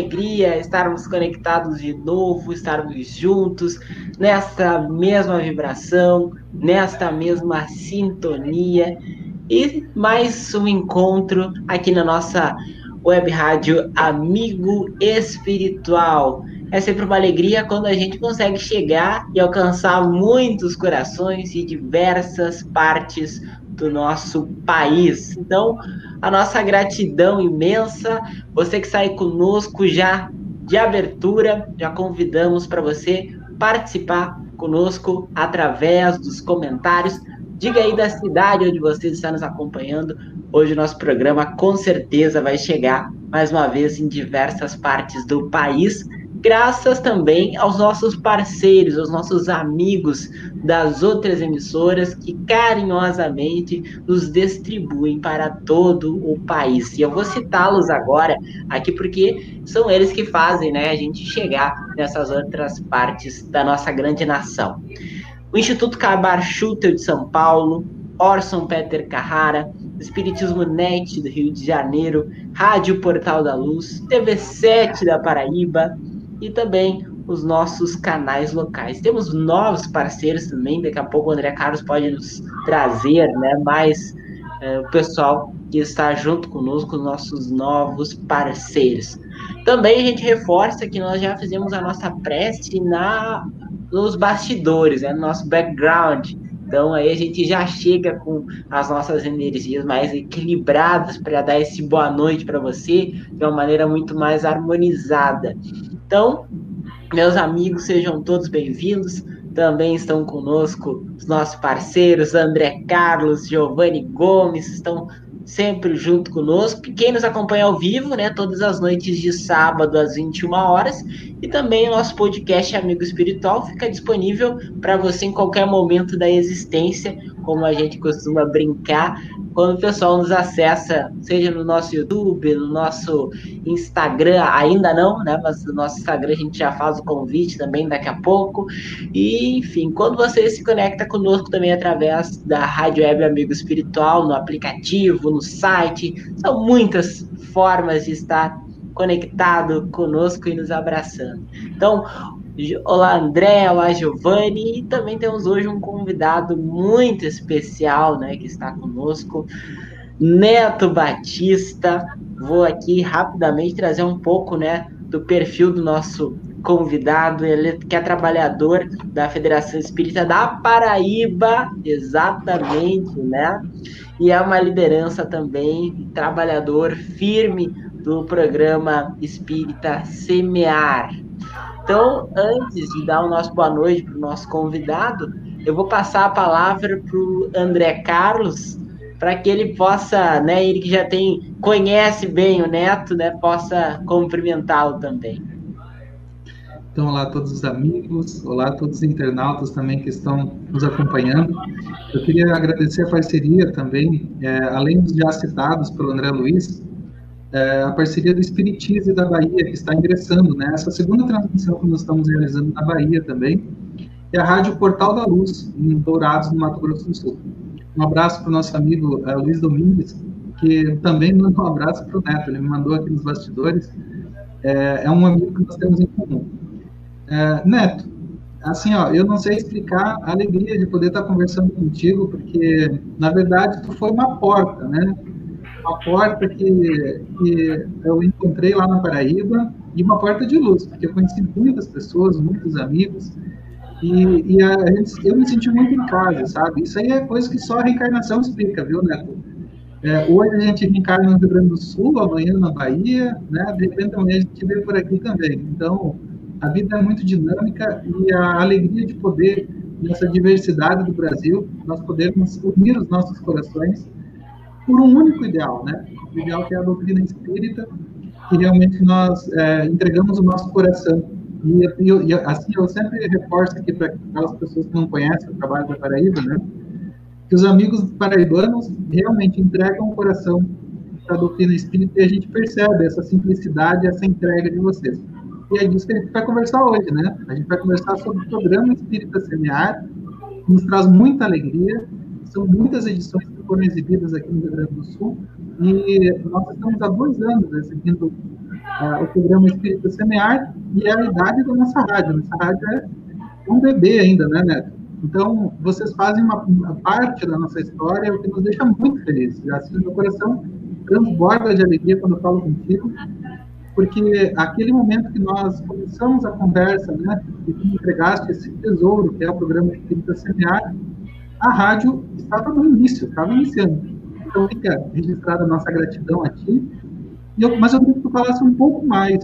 alegria estarmos conectados de novo, estarmos juntos nesta mesma vibração, nesta mesma sintonia e mais um encontro aqui na nossa web rádio Amigo Espiritual. É sempre uma alegria quando a gente consegue chegar e alcançar muitos corações de diversas partes do nosso país. Então, a nossa gratidão imensa. Você que sai conosco já de abertura, já convidamos para você participar conosco através dos comentários. Diga aí da cidade onde você está nos acompanhando. Hoje o nosso programa com certeza vai chegar mais uma vez em diversas partes do país graças também aos nossos parceiros, aos nossos amigos das outras emissoras que carinhosamente nos distribuem para todo o país. E eu vou citá-los agora aqui porque são eles que fazem né, a gente chegar nessas outras partes da nossa grande nação. O Instituto Cabar Schutel de São Paulo, Orson Peter Carrara, Espiritismo Net do Rio de Janeiro, Rádio Portal da Luz, TV7 da Paraíba, e também os nossos canais locais. Temos novos parceiros também, daqui a pouco o André Carlos pode nos trazer né, mais é, o pessoal que está junto conosco, os nossos novos parceiros. Também a gente reforça que nós já fizemos a nossa prece na, nos bastidores, né, no nosso background. Então aí a gente já chega com as nossas energias mais equilibradas para dar esse boa noite para você de uma maneira muito mais harmonizada. Então, meus amigos, sejam todos bem-vindos. Também estão conosco os nossos parceiros, André Carlos, Giovanni Gomes, estão sempre junto conosco. Quem nos acompanha ao vivo, né, todas as noites de sábado às 21 horas, e também o nosso podcast Amigo Espiritual fica disponível para você em qualquer momento da existência, como a gente costuma brincar, quando o pessoal nos acessa, seja no nosso YouTube, no nosso Instagram, ainda não, né? Mas no nosso Instagram a gente já faz o convite também daqui a pouco. E, enfim, quando você se conecta conosco também através da Rádio Web Amigo Espiritual, no aplicativo, no site, são muitas formas de estar conectado conosco e nos abraçando. Então, Olá, André, olá, Giovanni. E também temos hoje um convidado muito especial, né, que está conosco, Neto Batista. Vou aqui rapidamente trazer um pouco, né, do perfil do nosso convidado, ele que é trabalhador da Federação Espírita da Paraíba, exatamente, né? E é uma liderança também, trabalhador firme do programa Espírita Semear. Então, antes de dar o nosso boa noite para o nosso convidado, eu vou passar a palavra para o André Carlos, para que ele possa, né, ele que já tem, conhece bem o Neto, né, possa cumprimentá-lo também. Então, olá a todos os amigos, olá a todos os internautas também que estão nos acompanhando. Eu queria agradecer a parceria também, é, além dos já citados pelo André Luiz, é, a parceria do Espiritismo da Bahia, que está ingressando nessa né? segunda transmissão que nós estamos realizando na Bahia também, e a Rádio Portal da Luz, em Dourados, no Mato Grosso do Sul. Um abraço para o nosso amigo é, Luiz Domingues, que também manda um abraço para o Neto, ele me mandou aqui nos bastidores, é, é, um amigo que nós temos em comum. É, Neto, assim, ó, eu não sei explicar a alegria de poder estar conversando contigo, porque, na verdade, tu foi uma porta, né? uma porta que, que eu encontrei lá na Paraíba e uma porta de luz, porque eu conheci muitas pessoas, muitos amigos, e, e a, eu me senti muito em casa, sabe? Isso aí é coisa que só a reencarnação explica, viu, Neto? É, hoje a gente reencarna no Rio Grande do Sul, amanhã na Bahia, né? De repente amanhã a gente veio por aqui também. Então, a vida é muito dinâmica e a alegria de poder, nessa diversidade do Brasil, nós podermos unir os nossos corações por um único ideal, né? O ideal que é a doutrina espírita, que realmente nós é, entregamos o nosso coração. E, e, e, assim, eu sempre reforço aqui para aquelas pessoas que não conhecem o trabalho da Paraíba, né? Que os amigos paraibanos realmente entregam o coração para a doutrina espírita e a gente percebe essa simplicidade, essa entrega de vocês. E é disso que a gente vai conversar hoje, né? A gente vai conversar sobre o programa Espírita Semear, que nos traz muita alegria, são muitas edições que foram exibidas aqui no Rio Grande do Sul e nós estamos há dois anos exibindo uh, o programa Espírito Semear e é a idade da nossa rádio. Nossa rádio é um bebê ainda, né, Neto? Então, vocês fazem uma, uma parte da nossa história, o que nos deixa muito felizes. Assim, meu coração transborda de alegria quando eu falo contigo, porque aquele momento que nós começamos a conversa, né, e tu entregaste esse tesouro, que é o programa Espírita Semear, a rádio estava no início, estava iniciando. Então, fica registrada a nossa gratidão a ti. Eu, mas eu queria que tu falasse um pouco mais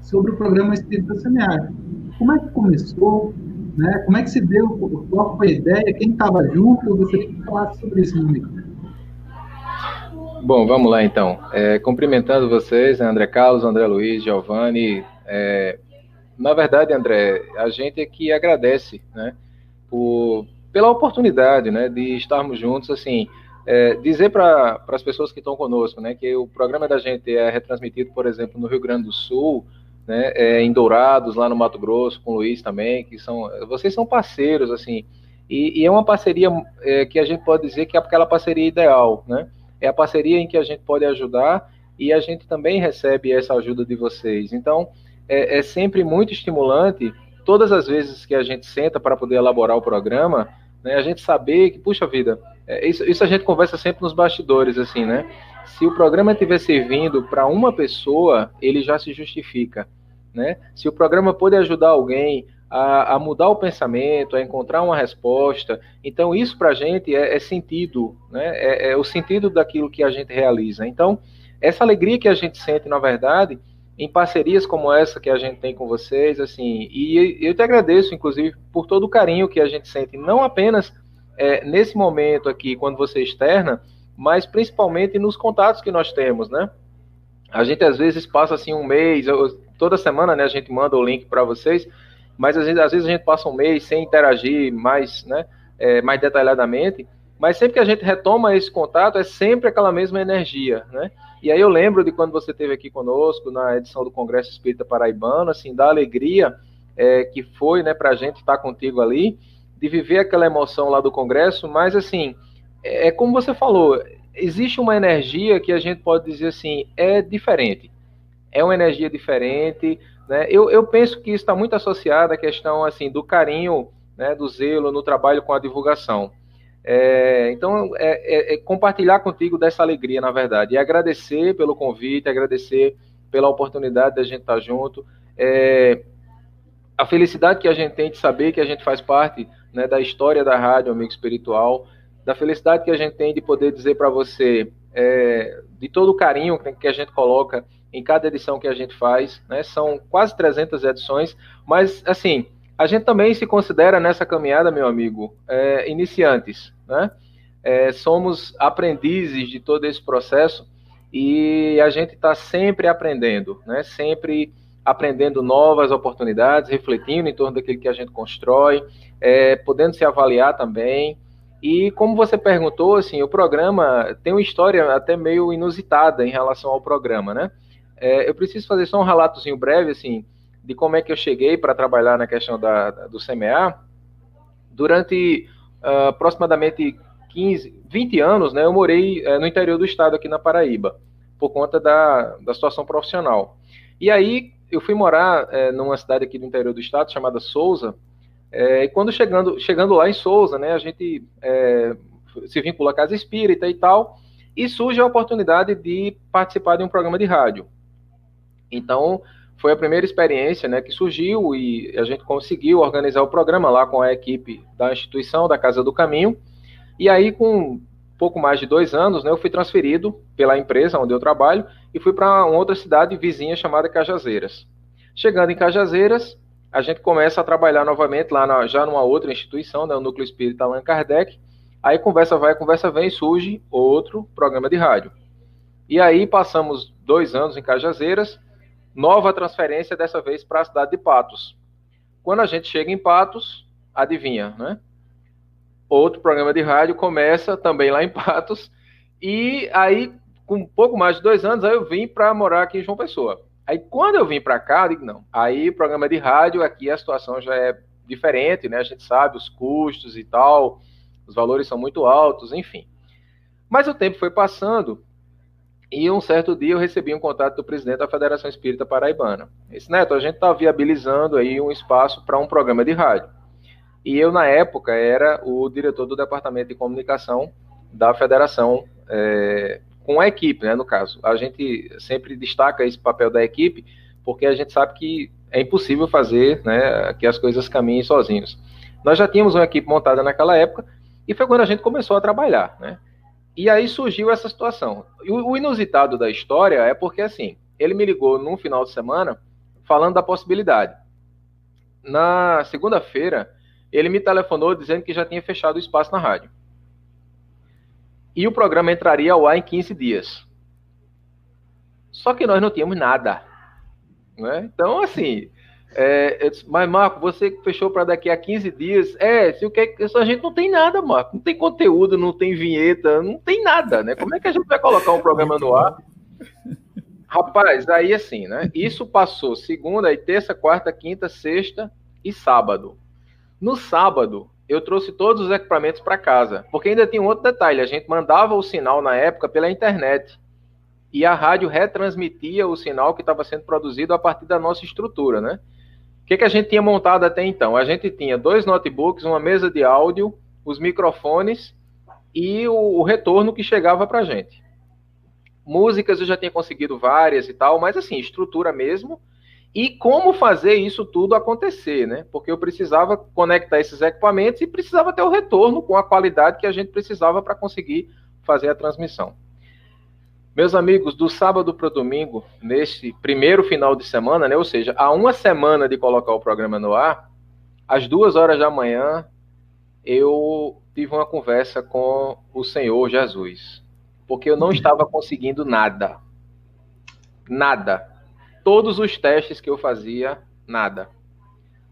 sobre o programa Espírita Semear. Como é que começou? Né? Como é que se deu? Qual foi a ideia? Quem estava junto? Eu gostaria que falasse sobre isso, meu Bom, vamos lá então. É, cumprimentando vocês, né, André Carlos, André Luiz, Giovanni. É, na verdade, André, a gente é que agradece, né, por, pela oportunidade, né, de estarmos juntos, assim, é, dizer para as pessoas que estão conosco, né, que o programa da gente é retransmitido, por exemplo, no Rio Grande do Sul, né, é, em Dourados, lá no Mato Grosso, com o Luiz também, que são, vocês são parceiros, assim, e, e é uma parceria é, que a gente pode dizer que é aquela parceria ideal, né, é a parceria em que a gente pode ajudar e a gente também recebe essa ajuda de vocês. Então, é, é sempre muito estimulante, todas as vezes que a gente senta para poder elaborar o programa, né, a gente saber que, puxa vida, é, isso, isso a gente conversa sempre nos bastidores, assim, né? Se o programa estiver servindo para uma pessoa, ele já se justifica, né? Se o programa pode ajudar alguém a, a, mudar o pensamento, a encontrar uma resposta. Então, isso para a gente é, é, sentido, né? É, é, o sentido daquilo que a gente realiza. Então, essa alegria que a gente sente, na verdade, em parcerias como essa que a gente tem com vocês, assim, e eu te agradeço, inclusive, por todo o carinho que a gente sente, não apenas é, nesse momento aqui, quando você externa, mas principalmente nos contatos que nós temos, né? A gente às vezes passa assim um mês, toda semana, né? A gente manda o link para vocês mas às vezes, às vezes a gente passa um mês sem interagir mais, né, é, mais detalhadamente, mas sempre que a gente retoma esse contato, é sempre aquela mesma energia, né? E aí eu lembro de quando você esteve aqui conosco na edição do Congresso Espírita Paraibano, assim, da alegria é, que foi, né, para a gente estar contigo ali, de viver aquela emoção lá do Congresso, mas assim, é, é como você falou, existe uma energia que a gente pode dizer assim, é diferente. É uma energia diferente, né? Eu, eu penso que isso está muito associado à questão assim do carinho, né, do zelo no trabalho com a divulgação. É, então, é, é, é, compartilhar contigo dessa alegria, na verdade, e agradecer pelo convite, agradecer pela oportunidade da gente estar junto, é, a felicidade que a gente tem de saber que a gente faz parte né, da história da rádio Amigo Espiritual, da felicidade que a gente tem de poder dizer para você é, de todo o carinho que a gente coloca em cada edição que a gente faz, né? São quase 300 edições, mas assim, a gente também se considera nessa caminhada, meu amigo, é, iniciantes, né? É, somos aprendizes de todo esse processo e a gente está sempre aprendendo, né? Sempre aprendendo novas oportunidades, refletindo em torno daquilo que a gente constrói, é, podendo se avaliar também. E como você perguntou, assim, o programa tem uma história até meio inusitada em relação ao programa, né? É, eu preciso fazer só um relatozinho breve, assim, de como é que eu cheguei para trabalhar na questão da, do CMA. Durante uh, aproximadamente 15, 20 anos, né, eu morei uh, no interior do estado, aqui na Paraíba, por conta da, da situação profissional. E aí, eu fui morar uh, numa cidade aqui do interior do estado, chamada Souza, é, e quando chegando, chegando lá em Souza, né, a gente se vincula à Casa Espírita e tal, e surge a oportunidade de participar de um programa de rádio. Então, foi a primeira experiência né, que surgiu e a gente conseguiu organizar o programa lá com a equipe da instituição, da Casa do Caminho. E aí, com pouco mais de dois anos, né, eu fui transferido pela empresa onde eu trabalho e fui para uma outra cidade vizinha chamada Cajazeiras. Chegando em Cajazeiras, a gente começa a trabalhar novamente lá na, já numa outra instituição, né, o Núcleo Espírita Allan Kardec. Aí conversa vai, conversa vem, surge outro programa de rádio. E aí passamos dois anos em Cajazeiras, Nova transferência, dessa vez para a cidade de Patos. Quando a gente chega em Patos, adivinha, né? Outro programa de rádio começa também lá em Patos. E aí, com pouco mais de dois anos, aí eu vim para morar aqui em João Pessoa. Aí, quando eu vim para cá, eu digo, não. Aí, programa de rádio, aqui a situação já é diferente, né? A gente sabe os custos e tal, os valores são muito altos, enfim. Mas o tempo foi passando e um certo dia eu recebi um contato do presidente da Federação Espírita Paraibana. Esse Neto, a gente está viabilizando aí um espaço para um programa de rádio. E eu, na época, era o diretor do departamento de comunicação da federação, é, com a equipe, né, no caso. A gente sempre destaca esse papel da equipe, porque a gente sabe que é impossível fazer né, que as coisas caminhem sozinhos. Nós já tínhamos uma equipe montada naquela época, e foi quando a gente começou a trabalhar, né? E aí surgiu essa situação. O, o inusitado da história é porque, assim, ele me ligou num final de semana falando da possibilidade. Na segunda-feira, ele me telefonou dizendo que já tinha fechado o espaço na rádio. E o programa entraria ao ar em 15 dias. Só que nós não tínhamos nada. Né? Então, assim, é, disse, mas Marco, você fechou para daqui a 15 dias. É, se o que a gente não tem nada, Marco. Não tem conteúdo, não tem vinheta, não tem nada, né? Como é que a gente vai colocar um programa no ar? Rapaz, aí assim, né? Isso passou segunda, e terça, quarta, quinta, sexta e sábado. No sábado, eu trouxe todos os equipamentos para casa, porque ainda tem um outro detalhe: a gente mandava o sinal na época pela internet e a rádio retransmitia o sinal que estava sendo produzido a partir da nossa estrutura, né? O que, que a gente tinha montado até então? A gente tinha dois notebooks, uma mesa de áudio, os microfones e o, o retorno que chegava para a gente. Músicas eu já tinha conseguido várias e tal, mas assim, estrutura mesmo e como fazer isso tudo acontecer, né? Porque eu precisava conectar esses equipamentos e precisava ter o retorno com a qualidade que a gente precisava para conseguir fazer a transmissão. Meus amigos, do sábado para o domingo, neste primeiro final de semana, né? Ou seja, há uma semana de colocar o programa no ar, às duas horas da manhã, eu tive uma conversa com o Senhor Jesus, porque eu não estava conseguindo nada, nada todos os testes que eu fazia, nada.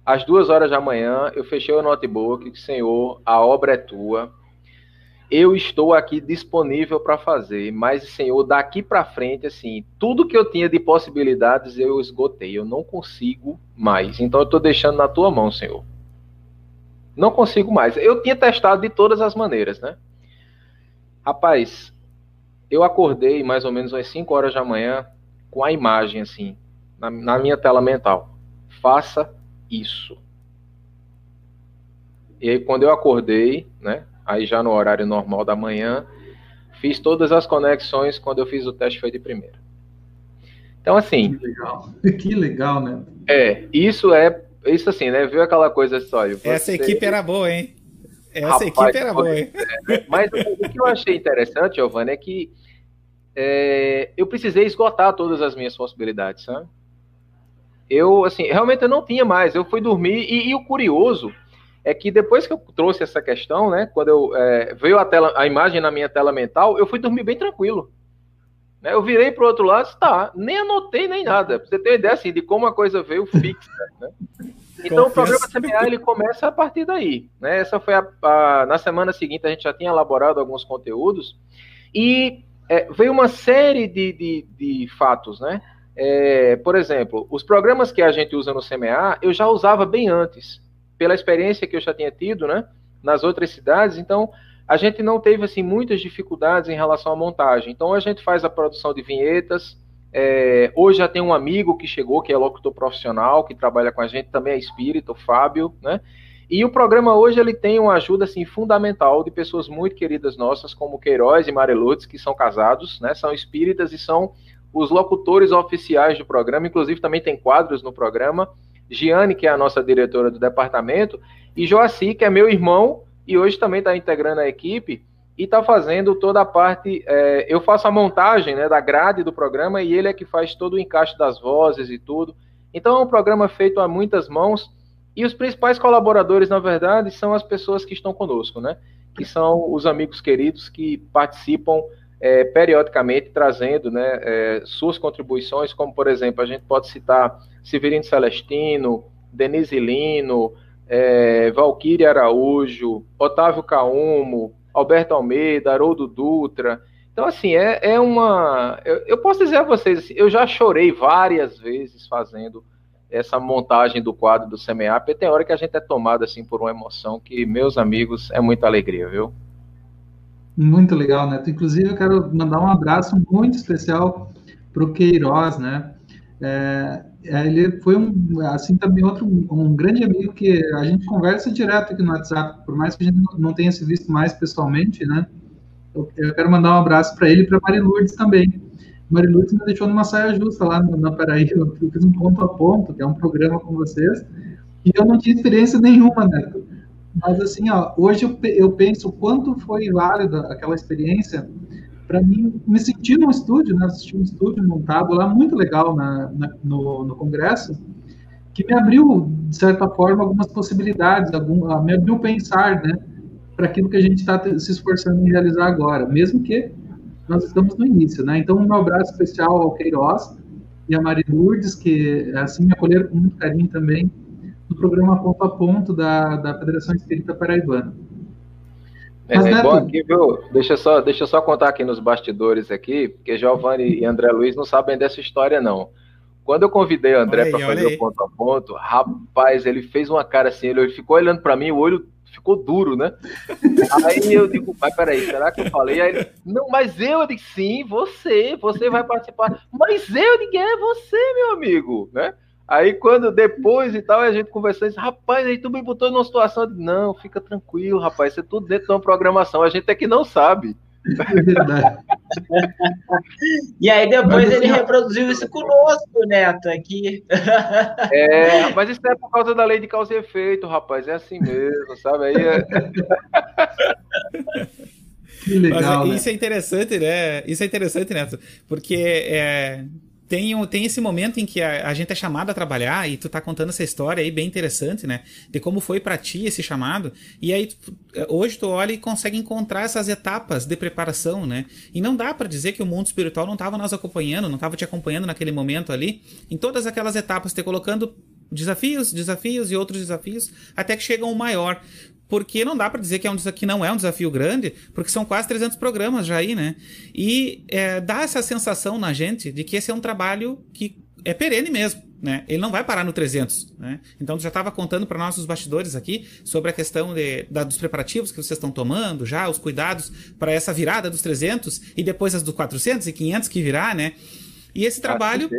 Às duas horas da manhã, eu fechei o notebook, Senhor, a obra é tua. Eu estou aqui disponível para fazer, mas, Senhor, daqui para frente, assim, tudo que eu tinha de possibilidades eu esgotei. Eu não consigo mais. Então, eu estou deixando na tua mão, Senhor. Não consigo mais. Eu tinha testado de todas as maneiras, né? Rapaz, eu acordei mais ou menos às 5 horas da manhã com a imagem assim, na, na minha tela mental. Faça isso. E aí, quando eu acordei, né, aí já no horário normal da manhã, fiz todas as conexões. Quando eu fiz o teste, foi de primeira. Então, assim. Que legal, que legal né? É, isso é. Isso assim, né? Viu aquela coisa só. Essa equipe era boa, hein? Essa Rapaz, equipe era boa, hein? É, mas o que eu achei interessante, Giovanni, é que é, eu precisei esgotar todas as minhas possibilidades, sabe? Eu, assim, realmente eu não tinha mais. Eu fui dormir e, e o curioso é que depois que eu trouxe essa questão, né, quando eu é, veio a, tela, a imagem na minha tela mental, eu fui dormir bem tranquilo. Né, eu virei para o outro lado, tá, nem anotei nem nada. Pra você ter uma ideia assim de como a coisa veio fixa. Né? Então Confesso. o programa CMA ele começa a partir daí. Né? Essa foi a, a, na semana seguinte a gente já tinha elaborado alguns conteúdos e é, veio uma série de, de, de fatos, né? É, por exemplo, os programas que a gente usa no CMA, eu já usava bem antes, pela experiência que eu já tinha tido, né? Nas outras cidades, então a gente não teve assim muitas dificuldades em relação à montagem. Então a gente faz a produção de vinhetas. É, hoje já tem um amigo que chegou, que é locutor profissional, que trabalha com a gente, também é espírito, o Fábio, né? E o programa hoje ele tem uma ajuda assim fundamental de pessoas muito queridas nossas, como Queiroz e Marelotes, que são casados, né? São espíritas e são os locutores oficiais do programa, inclusive também tem quadros no programa. Giane, que é a nossa diretora do departamento, e Joaci, que é meu irmão e hoje também está integrando a equipe e está fazendo toda a parte. É, eu faço a montagem né, da grade do programa e ele é que faz todo o encaixe das vozes e tudo. Então é um programa feito a muitas mãos e os principais colaboradores, na verdade, são as pessoas que estão conosco, né? Que são os amigos queridos que participam é, periodicamente, trazendo né, é, suas contribuições, como, por exemplo, a gente pode citar Severino Celestino, Denise Lino, é, Valquíria Araújo, Otávio Caumo, Alberto Almeida, Haroldo Dutra. Então, assim, é, é uma. Eu, eu posso dizer a vocês, assim, eu já chorei várias vezes fazendo essa montagem do quadro do porque tem hora que a gente é tomado assim por uma emoção que, meus amigos, é muita alegria, viu? Muito legal, Neto. Inclusive, eu quero mandar um abraço muito especial para o Queiroz, né? É, é, ele foi um, assim, também outro, um grande amigo que a gente conversa direto aqui no WhatsApp, por mais que a gente não tenha se visto mais pessoalmente, né? Eu, quero mandar um abraço para ele e para Mari Lourdes também. Mari Lourdes me deixou numa saia justa lá na Paraíba, eu fiz um ponto a ponto, que é um programa com vocês, e eu não tinha experiência nenhuma, Neto. Mas assim, ó, hoje eu, eu penso quanto foi válida aquela experiência para mim me sentir num estúdio, né? Assistir um estúdio montado lá muito legal na, na no, no, congresso, que me abriu de certa forma algumas possibilidades, algum, me abriu pensar, né? Para aquilo que a gente está se esforçando em realizar agora, mesmo que nós estamos no início, né? Então, um meu abraço especial ao Queiroz e a Mari Lourdes, que assim me acolheram com muito carinho também programa Ponto a Ponto da, da Federação Espírita Paraibana. É, Mas, é bom aqui, viu? Deixa só, deixa só contar aqui nos bastidores aqui, porque Giovanni e André Luiz não sabem dessa história, não. Quando eu convidei o André para fazer o ponto a ponto, rapaz, ele fez uma cara assim, ele ficou olhando para mim, o olho ficou duro, né? Aí eu digo, mas peraí, será que eu falei? Aí ele, não, mas eu, eu digo, sim, você, você vai participar. Mas eu, eu digo, é você, meu amigo, né? Aí quando depois e tal, a gente conversou e disse, rapaz, aí tu me botou numa situação de, não, fica tranquilo, rapaz, isso é tudo dentro de uma programação, a gente é que não sabe. É verdade. e aí depois mas, ele assim, reproduziu isso conosco, Neto, aqui. É, mas isso é por causa da lei de causa e efeito, rapaz, é assim mesmo, sabe? Aí é... Que legal, mas, né? Isso é interessante, né? Isso é interessante, Neto, porque é, tem, tem esse momento em que a, a, gente é chamado a trabalhar e tu tá contando essa história aí bem interessante, né? De como foi para ti esse chamado. E aí hoje tu olha e consegue encontrar essas etapas de preparação, né? E não dá para dizer que o mundo espiritual não tava nos acompanhando, não tava te acompanhando naquele momento ali, em todas aquelas etapas, te colocando desafios, desafios e outros desafios, até que chega um maior porque não dá para dizer que, é um, que não é um desafio grande, porque são quase 300 programas já aí, né? E é, dá essa sensação na gente de que esse é um trabalho que é perene mesmo. Né? Ele não vai parar no 300. Né? Então, tu já estava contando para nossos bastidores aqui sobre a questão de, da, dos preparativos que vocês estão tomando, já os cuidados para essa virada dos 300 e depois as dos 400 e 500 que virá, né? E esse trabalho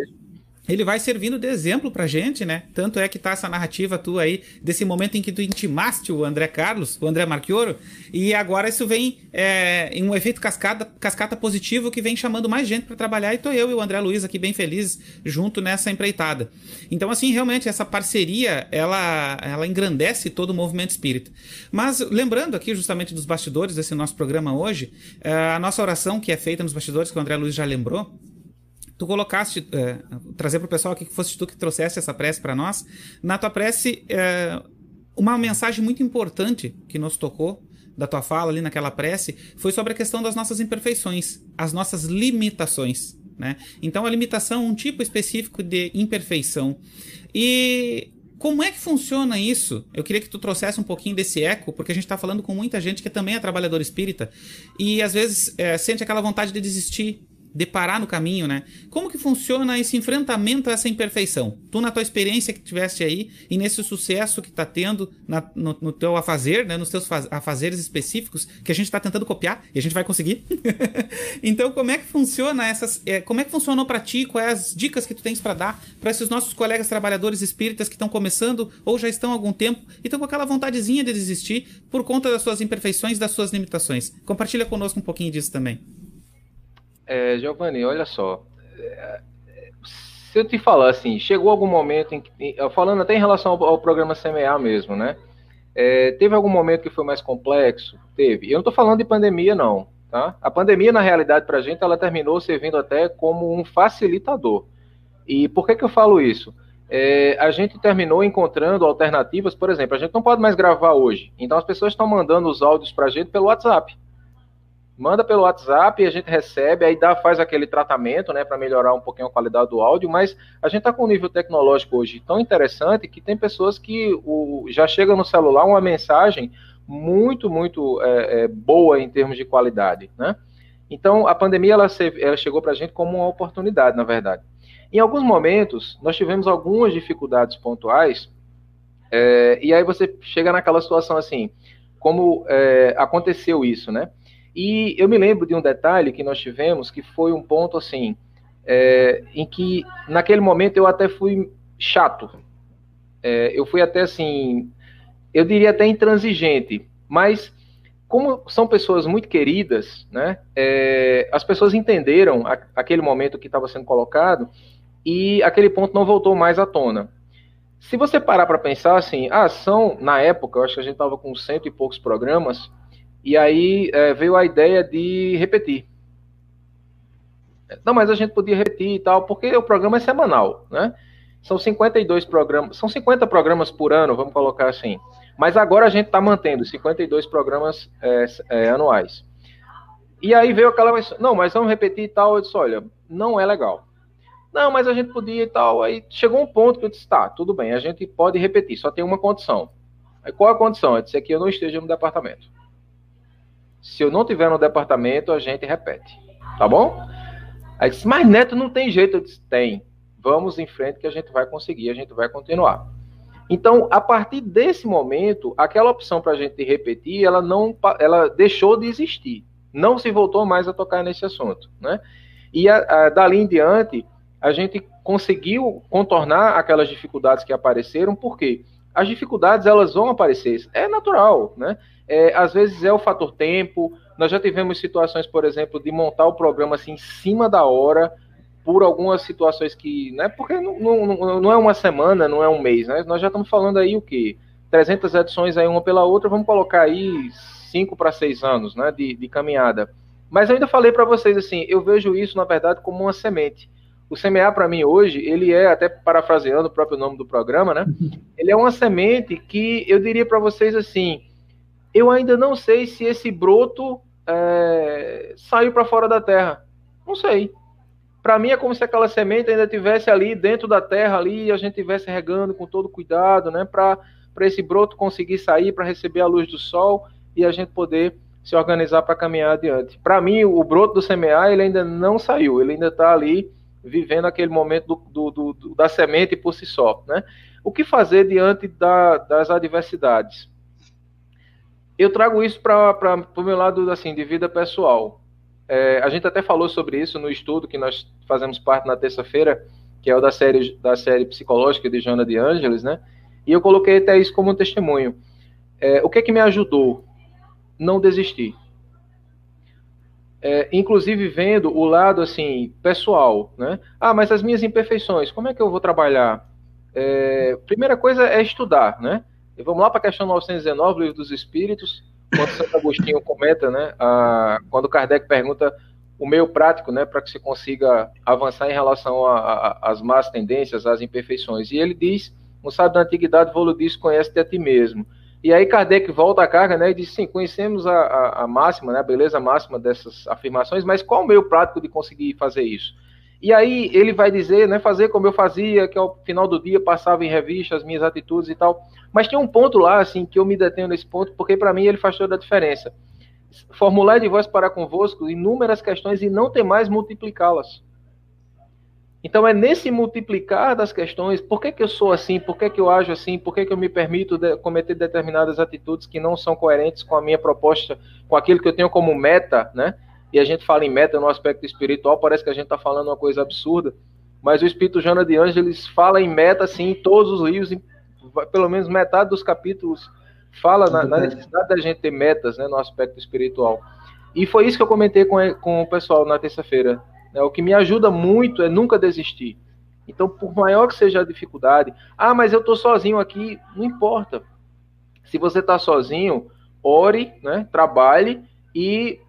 ele vai servindo de exemplo pra gente, né? Tanto é que tá essa narrativa tua aí, desse momento em que tu intimaste o André Carlos, o André Marchioro, e agora isso vem é, em um efeito cascata, cascata positivo que vem chamando mais gente para trabalhar, e tô eu e o André Luiz aqui bem felizes junto nessa empreitada. Então, assim, realmente, essa parceria, ela, ela engrandece todo o movimento espírita. Mas, lembrando aqui justamente dos bastidores desse nosso programa hoje, é, a nossa oração que é feita nos bastidores, que o André Luiz já lembrou, tu colocaste, é, trazer para o pessoal aqui que fosse tu que trouxesse essa prece para nós. Na tua prece, é, uma mensagem muito importante que nos tocou da tua fala ali naquela prece foi sobre a questão das nossas imperfeições, as nossas limitações. Né? Então, a limitação é um tipo específico de imperfeição. E como é que funciona isso? Eu queria que tu trouxesse um pouquinho desse eco, porque a gente está falando com muita gente que também é trabalhador espírita e às vezes é, sente aquela vontade de desistir, deparar no caminho, né? Como que funciona esse enfrentamento a essa imperfeição? Tu, na tua experiência que tiveste aí, e nesse sucesso que está tendo na, no, no, teu afazer, né? Nos teus afazeres específicos, que a gente está tentando copiar, e a gente vai conseguir. então, como é que funciona essas... É, como é que funcionou para ti? Quais as dicas que tu tens para dar para esses nossos colegas trabalhadores espíritas que estão começando, ou já estão há algum tempo, e estão com aquela vontadezinha de desistir por conta das suas imperfeições, das suas limitações? Compartilha conosco um pouquinho disso também. É, Giovanni, olha só. Se eu te falar assim, chegou algum momento em que, falando até em relação ao, ao programa CMA mesmo, né? É, teve algum momento que foi mais complexo? Teve. Eu não estou falando de pandemia, não. Tá? A pandemia, na realidade, para a gente, ela terminou servindo até como um facilitador. E por que, que eu falo isso? É, a gente terminou encontrando alternativas, por exemplo, a gente não pode mais gravar hoje. Então as pessoas estão mandando os áudios para a gente pelo WhatsApp manda pelo WhatsApp e a gente recebe, aí dá, faz aquele tratamento, né, para melhorar um pouquinho a qualidade do áudio, mas a gente está com um nível tecnológico hoje tão interessante que tem pessoas que o, já chega no celular uma mensagem muito, muito é, é, boa em termos de qualidade, né? Então, a pandemia, ela, ela chegou para a gente como uma oportunidade, na verdade. Em alguns momentos, nós tivemos algumas dificuldades pontuais, é, e aí você chega naquela situação assim, como é, aconteceu isso, né? E eu me lembro de um detalhe que nós tivemos, que foi um ponto assim, é, em que naquele momento eu até fui chato. É, eu fui até assim, eu diria até intransigente, mas como são pessoas muito queridas, né? É, as pessoas entenderam a, aquele momento que estava sendo colocado e aquele ponto não voltou mais à tona. Se você parar para pensar assim, a ação, na época, eu acho que a gente estava com cento e poucos programas, e aí é, veio a ideia de repetir. Não, mas a gente podia repetir e tal, porque o programa é semanal, né? São 52 programas, são 50 programas por ano, vamos colocar assim. Mas agora a gente está mantendo 52 programas é, é, anuais. E aí veio aquela. Não, mas vamos repetir e tal. Eu disse: olha, não é legal. Não, mas a gente podia e tal. Aí chegou um ponto que eu disse: tá, tudo bem, a gente pode repetir, só tem uma condição. Aí qual a condição? É dizer que eu não esteja no departamento. Se eu não tiver no departamento, a gente repete. Tá bom? Aí disse: mas Neto não tem jeito. Eu disse: tem. Vamos em frente que a gente vai conseguir, a gente vai continuar. Então, a partir desse momento, aquela opção para a gente repetir, ela não, ela deixou de existir, não se voltou mais a tocar nesse assunto, né? E a, a, dali em diante, a gente conseguiu contornar aquelas dificuldades que apareceram, porque as dificuldades elas vão aparecer, é natural, né? É, às vezes é o fator tempo. Nós já tivemos situações, por exemplo, de montar o programa assim em cima da hora, por algumas situações que, né? Porque não, não, não é uma semana, não é um mês, né? Nós já estamos falando aí o que 300 edições aí uma pela outra, vamos colocar aí 5 para 6 anos, né, de, de caminhada. Mas eu ainda falei para vocês assim, eu vejo isso na verdade como uma semente. O semear para mim hoje, ele é até parafraseando o próprio nome do programa, né? Ele é uma semente que eu diria para vocês assim, eu ainda não sei se esse broto é, saiu para fora da terra. Não sei para mim é como se aquela semente ainda tivesse ali dentro da terra ali e a gente tivesse regando com todo cuidado, né, para para esse broto conseguir sair para receber a luz do sol e a gente poder se organizar para caminhar adiante. Para mim, o broto do semear ele ainda não saiu, ele ainda está ali vivendo aquele momento do, do, do, da semente por si só, né? O que fazer diante da, das adversidades? Eu trago isso para o meu lado assim de vida pessoal. É, a gente até falou sobre isso no estudo que nós fazemos parte na terça-feira, que é o da série, da série psicológica de Joana de Ângeles, né? E eu coloquei até isso como um testemunho. É, o que é que me ajudou? Não desistir. É, inclusive vendo o lado assim pessoal, né? Ah, mas as minhas imperfeições, como é que eu vou trabalhar? É, primeira coisa é estudar, né? E vamos lá para a questão 919, livro dos Espíritos quando Santo Agostinho comenta, né, a, quando Kardec pergunta o meio prático, né, para que se consiga avançar em relação às más tendências, às imperfeições. E ele diz, no sábio da antiguidade, vou diz, conhece-te a ti mesmo. E aí Kardec volta à carga, né, e diz, sim, conhecemos a, a, a máxima, né, a beleza máxima dessas afirmações, mas qual o meio prático de conseguir fazer isso? E aí ele vai dizer, né, fazer como eu fazia, que ao final do dia passava em revista as minhas atitudes e tal. Mas tem um ponto lá, assim, que eu me detenho nesse ponto, porque para mim ele faz toda a diferença. Formular de voz para convosco inúmeras questões e não ter mais multiplicá-las. Então é nesse multiplicar das questões, por que, que eu sou assim, por que, que eu ajo assim, por que, que eu me permito de cometer determinadas atitudes que não são coerentes com a minha proposta, com aquilo que eu tenho como meta, né? e a gente fala em meta no aspecto espiritual, parece que a gente está falando uma coisa absurda, mas o Espírito Jana de Ângeles fala em meta, assim, em todos os livros, pelo menos metade dos capítulos fala na, na, necessidade da gente ter metas né, no aspecto espiritual. E foi isso que eu comentei com, com o pessoal na terça-feira. Né, o que me ajuda muito é nunca desistir. Então, por maior que seja a dificuldade, ah, mas eu estou sozinho aqui, não importa. Se você está sozinho, ore, né, trabalhe e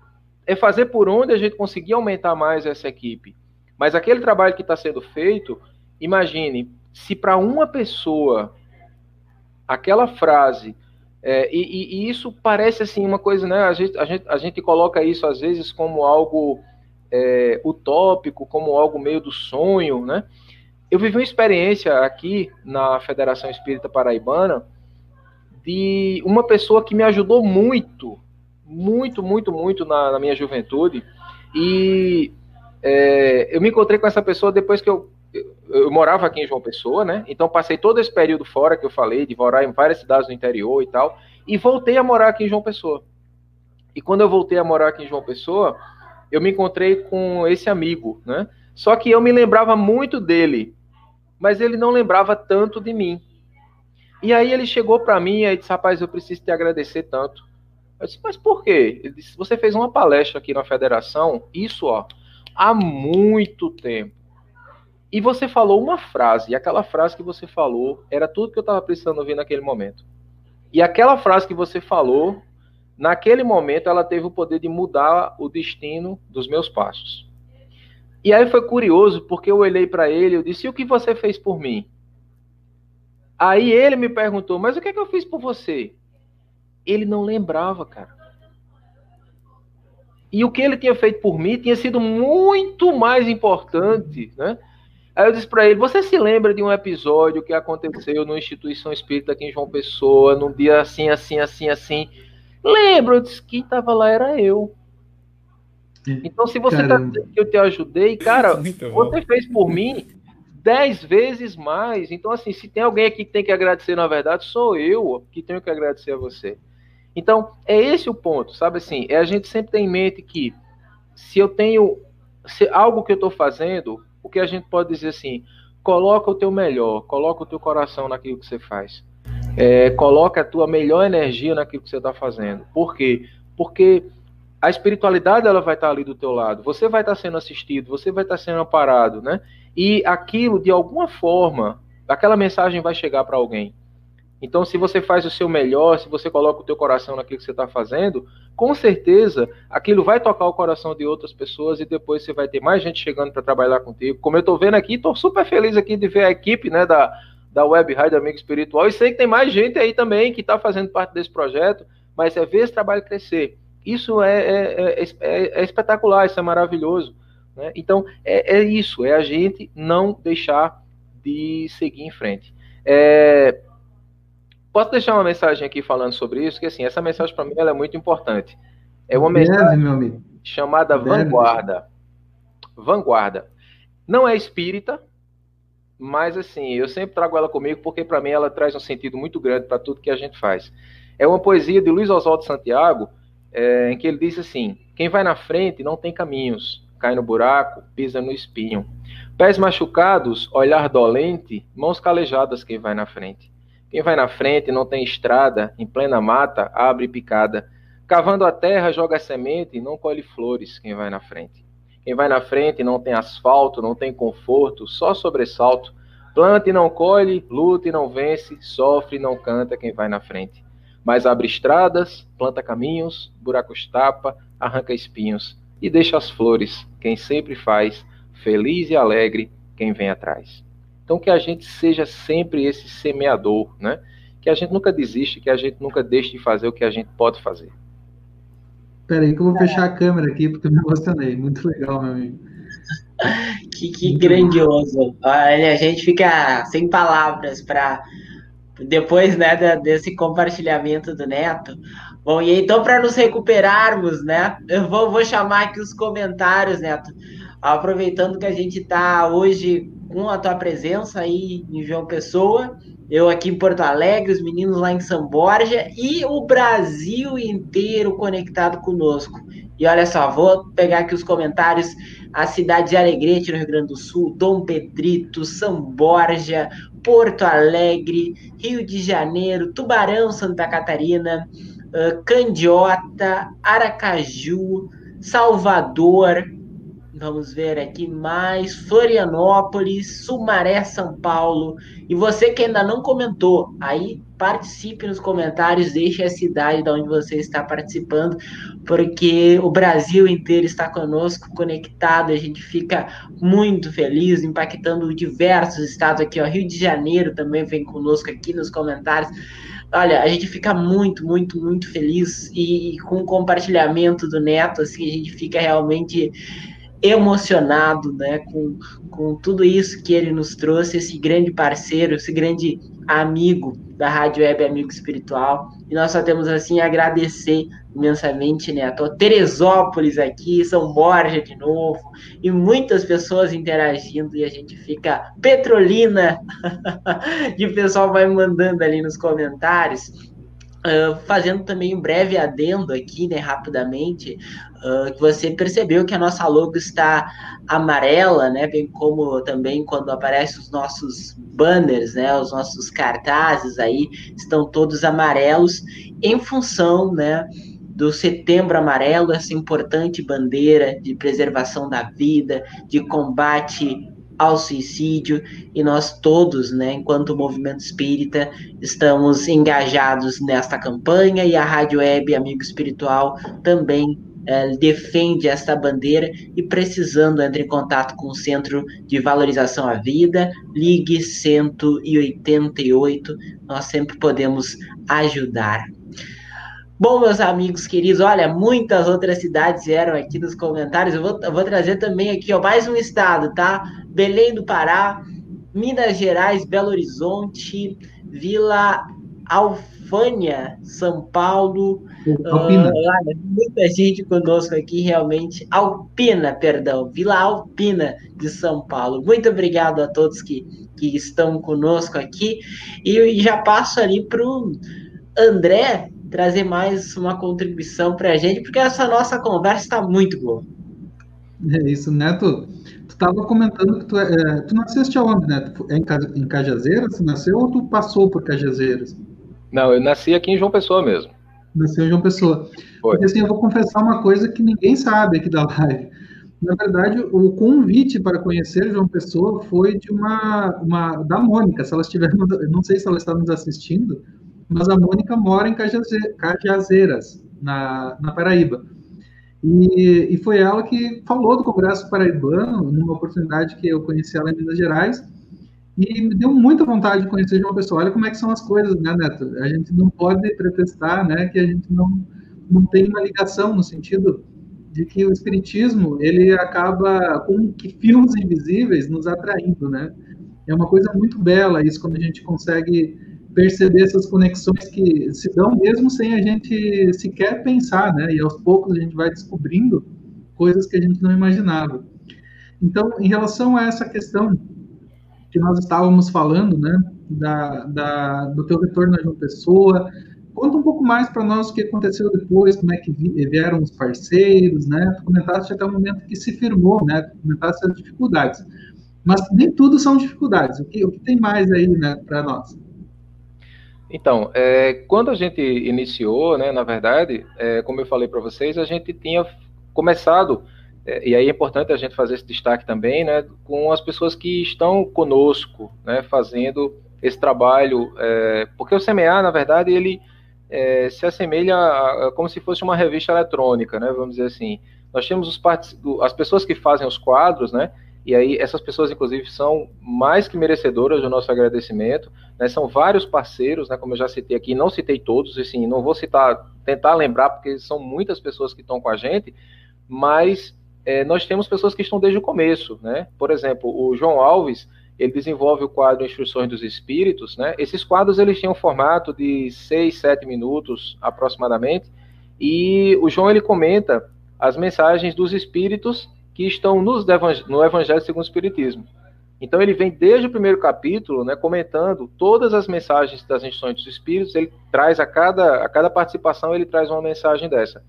é fazer por onde a gente conseguir aumentar mais essa equipe. Mas aquele trabalho que está sendo feito, imagine, se para uma pessoa aquela frase, é, e, e, isso parece assim uma coisa, né? A gente, a gente, a gente coloca isso às vezes como algo é, utópico, como algo meio do sonho, né? Eu vivi uma experiência aqui na Federação Espírita Paraibana de uma pessoa que me ajudou muito muito, muito, muito na, na minha juventude. E é, eu me encontrei com essa pessoa depois que eu. Eu morava aqui em João Pessoa, né? Então passei todo esse período fora que eu falei, de morar em várias cidades do interior e tal, e voltei a morar aqui em João Pessoa. E quando eu voltei a morar aqui em João Pessoa, eu me encontrei com esse amigo, né? Só que eu me lembrava muito dele, mas ele não lembrava tanto de mim. E aí ele chegou para mim e disse: Rapaz, eu preciso te agradecer tanto. Eu disse: Mas por quê? Ele disse: Você fez uma palestra aqui na federação, isso, ó, há muito tempo. E você falou uma frase, e aquela frase que você falou era tudo que eu estava precisando ouvir naquele momento. E aquela frase que você falou naquele momento ela teve o poder de mudar o destino dos meus passos. E aí foi curioso, porque eu olhei para ele e disse: "E o que você fez por mim?" Aí ele me perguntou: "Mas o que é que eu fiz por você?" Ele não lembrava, cara. E o que ele tinha feito por mim tinha sido muito mais importante, né? Aí eu disse para ele: Você se lembra de um episódio que aconteceu numa instituição espírita aqui em João Pessoa, num dia assim, assim, assim, assim? Lembro, eu disse, quem estava lá era eu. Então, se você está dizendo que eu te ajudei, cara, você fez por mim dez vezes mais. Então, assim, se tem alguém aqui que tem que agradecer, na verdade, sou eu que tenho que agradecer a você. Então, é esse o ponto, sabe assim? É a gente sempre ter em mente que se eu tenho se algo que eu estou fazendo, que a gente pode dizer assim, coloca o teu melhor, coloca o teu coração naquilo que você faz. É, coloca a tua melhor energia naquilo que você está fazendo. Por quê? Porque a espiritualidade ela vai estar ali do teu lado. Você vai estar sendo assistido, você vai estar sendo amparado, né? E aquilo, de alguma forma, aquela mensagem vai chegar para alguém. Então, se você faz o seu melhor, se você coloca o teu coração naquilo que você está fazendo, com certeza aquilo vai tocar o coração de outras pessoas e depois você vai ter mais gente chegando para trabalhar contigo. Como eu estou vendo aqui, estou super feliz aqui de ver a equipe né, da, da Web Rádio Amigo Espiritual. E sei que tem mais gente aí também que está fazendo parte desse projeto, mas é ver esse trabalho crescer. Isso é, é, é, é espetacular, isso é maravilhoso. Né? Então, é, isso, é a gente não deixar de seguir em frente. Posso deixar uma mensagem aqui falando sobre isso, que assim, essa mensagem para mim é muito importante. É uma mensagem chamada Vanguarda. Vanguarda. Não é espírita, mas assim, eu sempre trago ela comigo porque para mim ela traz um sentido muito grande para tudo que a gente faz. É uma poesia de Luiz Oswaldo Santiago, é, em que ele diz assim: Quem vai na frente não tem caminhos, cai no buraco, pisa no espinho. Pés machucados, olhar dolente, mãos calejadas quem vai na frente. Quem vai na frente não tem estrada, em plena mata, abre picada. Cavando a terra, joga semente, não colhe flores quem vai na frente. Quem vai na frente não tem asfalto, não tem conforto, só sobressalto. Planta e não colhe, luta e não vence, sofre e não canta quem vai na frente. Mas abre estradas, planta caminhos, buracos tapa, arranca espinhos e deixa as flores, quem sempre faz, feliz e alegre quem vem atrás. Então que a gente seja sempre esse semeador, né? Que a gente nunca desiste, que a gente nunca deixe de fazer o que a gente pode fazer. Espera aí que eu vou fechar a câmera aqui, porque eu me emocionei. Muito legal, meu amigo. que, que grandioso. Olha, a gente fica sem palavras para depois né, desse compartilhamento do Neto. Bom, e então, para nos recuperarmos, né, eu vou, vou chamar aqui os comentários, Neto. Aproveitando que a gente está hoje com a tua presença aí em João Pessoa, eu aqui em Porto Alegre, os meninos lá em São Borja e o Brasil inteiro conectado conosco. E olha só, vou pegar aqui os comentários. A cidade de Alegrete, no Rio Grande do Sul, Dom Pedrito, São Borja, Porto Alegre, Rio de Janeiro, Tubarão, Santa Catarina, uh, Candiota, Aracaju, Salvador, Vamos ver aqui mais. Florianópolis, Sumaré, São Paulo. E você que ainda não comentou, aí participe nos comentários, deixe a cidade de onde você está participando, porque o Brasil inteiro está conosco, conectado. A gente fica muito feliz, impactando diversos estados aqui. Ó, Rio de Janeiro também vem conosco aqui nos comentários. Olha, a gente fica muito, muito, muito feliz e, e com o compartilhamento do Neto, assim, a gente fica realmente emocionado né, com, com tudo isso que ele nos trouxe, esse grande parceiro, esse grande amigo da Rádio Web Amigo Espiritual. E nós só temos assim a agradecer imensamente, né? Tô Teresópolis aqui, São Borja de novo, e muitas pessoas interagindo, e a gente fica Petrolina, e o pessoal vai mandando ali nos comentários. Uh, fazendo também um breve adendo aqui, né, rapidamente, uh, você percebeu que a nossa logo está amarela, né, bem como também quando aparecem os nossos banners, né, os nossos cartazes aí, estão todos amarelos em função, né, do Setembro Amarelo, essa importante bandeira de preservação da vida, de combate ao suicídio e nós todos, né, enquanto movimento espírita, estamos engajados nesta campanha e a Rádio Web Amigo Espiritual também é, defende esta bandeira e precisando entre em contato com o Centro de Valorização à Vida, ligue 188, nós sempre podemos ajudar. Bom, meus amigos queridos, olha, muitas outras cidades vieram aqui nos comentários. Eu vou, eu vou trazer também aqui, ó, mais um estado, tá? Belém do Pará, Minas Gerais, Belo Horizonte, Vila Alfânia, São Paulo. Alpina. Uh, olha, muita gente conosco aqui, realmente. Alpina, perdão, Vila Alpina de São Paulo. Muito obrigado a todos que, que estão conosco aqui. E, e já passo ali para o André trazer mais uma contribuição para a gente, porque essa nossa conversa está muito boa. É isso, Neto. Tu estava comentando que tu, é, tu nasceste aonde, Neto? É em, em Cajazeiras? Tu nasceu ou tu passou por Cajazeiras? Não, eu nasci aqui em João Pessoa mesmo. Nasceu em João Pessoa. Foi. Porque assim, eu vou confessar uma coisa que ninguém sabe aqui da live. Na verdade, o convite para conhecer João Pessoa foi de uma, uma da Mônica. Se ela estiver, não sei se ela está nos assistindo, mas a Mônica mora em Cajazeiras, na, na Paraíba. E, e, foi ela que falou do Congresso Paraibano, numa oportunidade que eu conheci ela em Minas Gerais, e me deu muita vontade de conhecer de uma pessoa. Olha como é que são as coisas, né, Neto? A gente não pode pretestar né, que a gente não, não tem uma ligação, no sentido de que o Espiritismo, ele acaba com que filmes invisíveis nos atraindo, né? É uma coisa muito bela isso, quando a gente consegue perceber essas conexões que se dão mesmo sem a gente sequer pensar, né? E aos poucos a gente vai descobrindo coisas que a gente não imaginava. Então, em relação a essa questão que nós estávamos falando, né, da, da do teu retorno a João Pessoa, conta um pouco mais para nós o que aconteceu depois, como é que vieram os parceiros, né? Tu comentaste até o momento que se firmou, né? Tu comentaste as dificuldades. Mas nem tudo são dificuldades. O que, o que tem mais aí, né, para nós? Então, é, quando a gente iniciou, né, na verdade, é, como eu falei para vocês, a gente tinha começado, é, e aí é importante a gente fazer esse destaque também, né, com as pessoas que estão conosco, né, fazendo esse trabalho, é, porque o CMA, na verdade, ele é, se assemelha a, a, como se fosse uma revista eletrônica, né, vamos dizer assim. Nós temos os as pessoas que fazem os quadros, né, e aí essas pessoas, inclusive, são mais que merecedoras do nosso agradecimento. Né? São vários parceiros, né? como eu já citei aqui, não citei todos, assim, não vou citar, tentar lembrar, porque são muitas pessoas que estão com a gente, mas é, nós temos pessoas que estão desde o começo. Né? Por exemplo, o João Alves, ele desenvolve o quadro Instruções dos Espíritos. Né? Esses quadros eles têm um formato de 6, 7 minutos aproximadamente, e o João ele comenta as mensagens dos espíritos que estão nos, no Evangelho segundo o Espiritismo. Então ele vem desde o primeiro capítulo, né, comentando todas as mensagens das instruções dos Espíritos. Ele traz a cada, a cada participação ele traz uma mensagem dessa.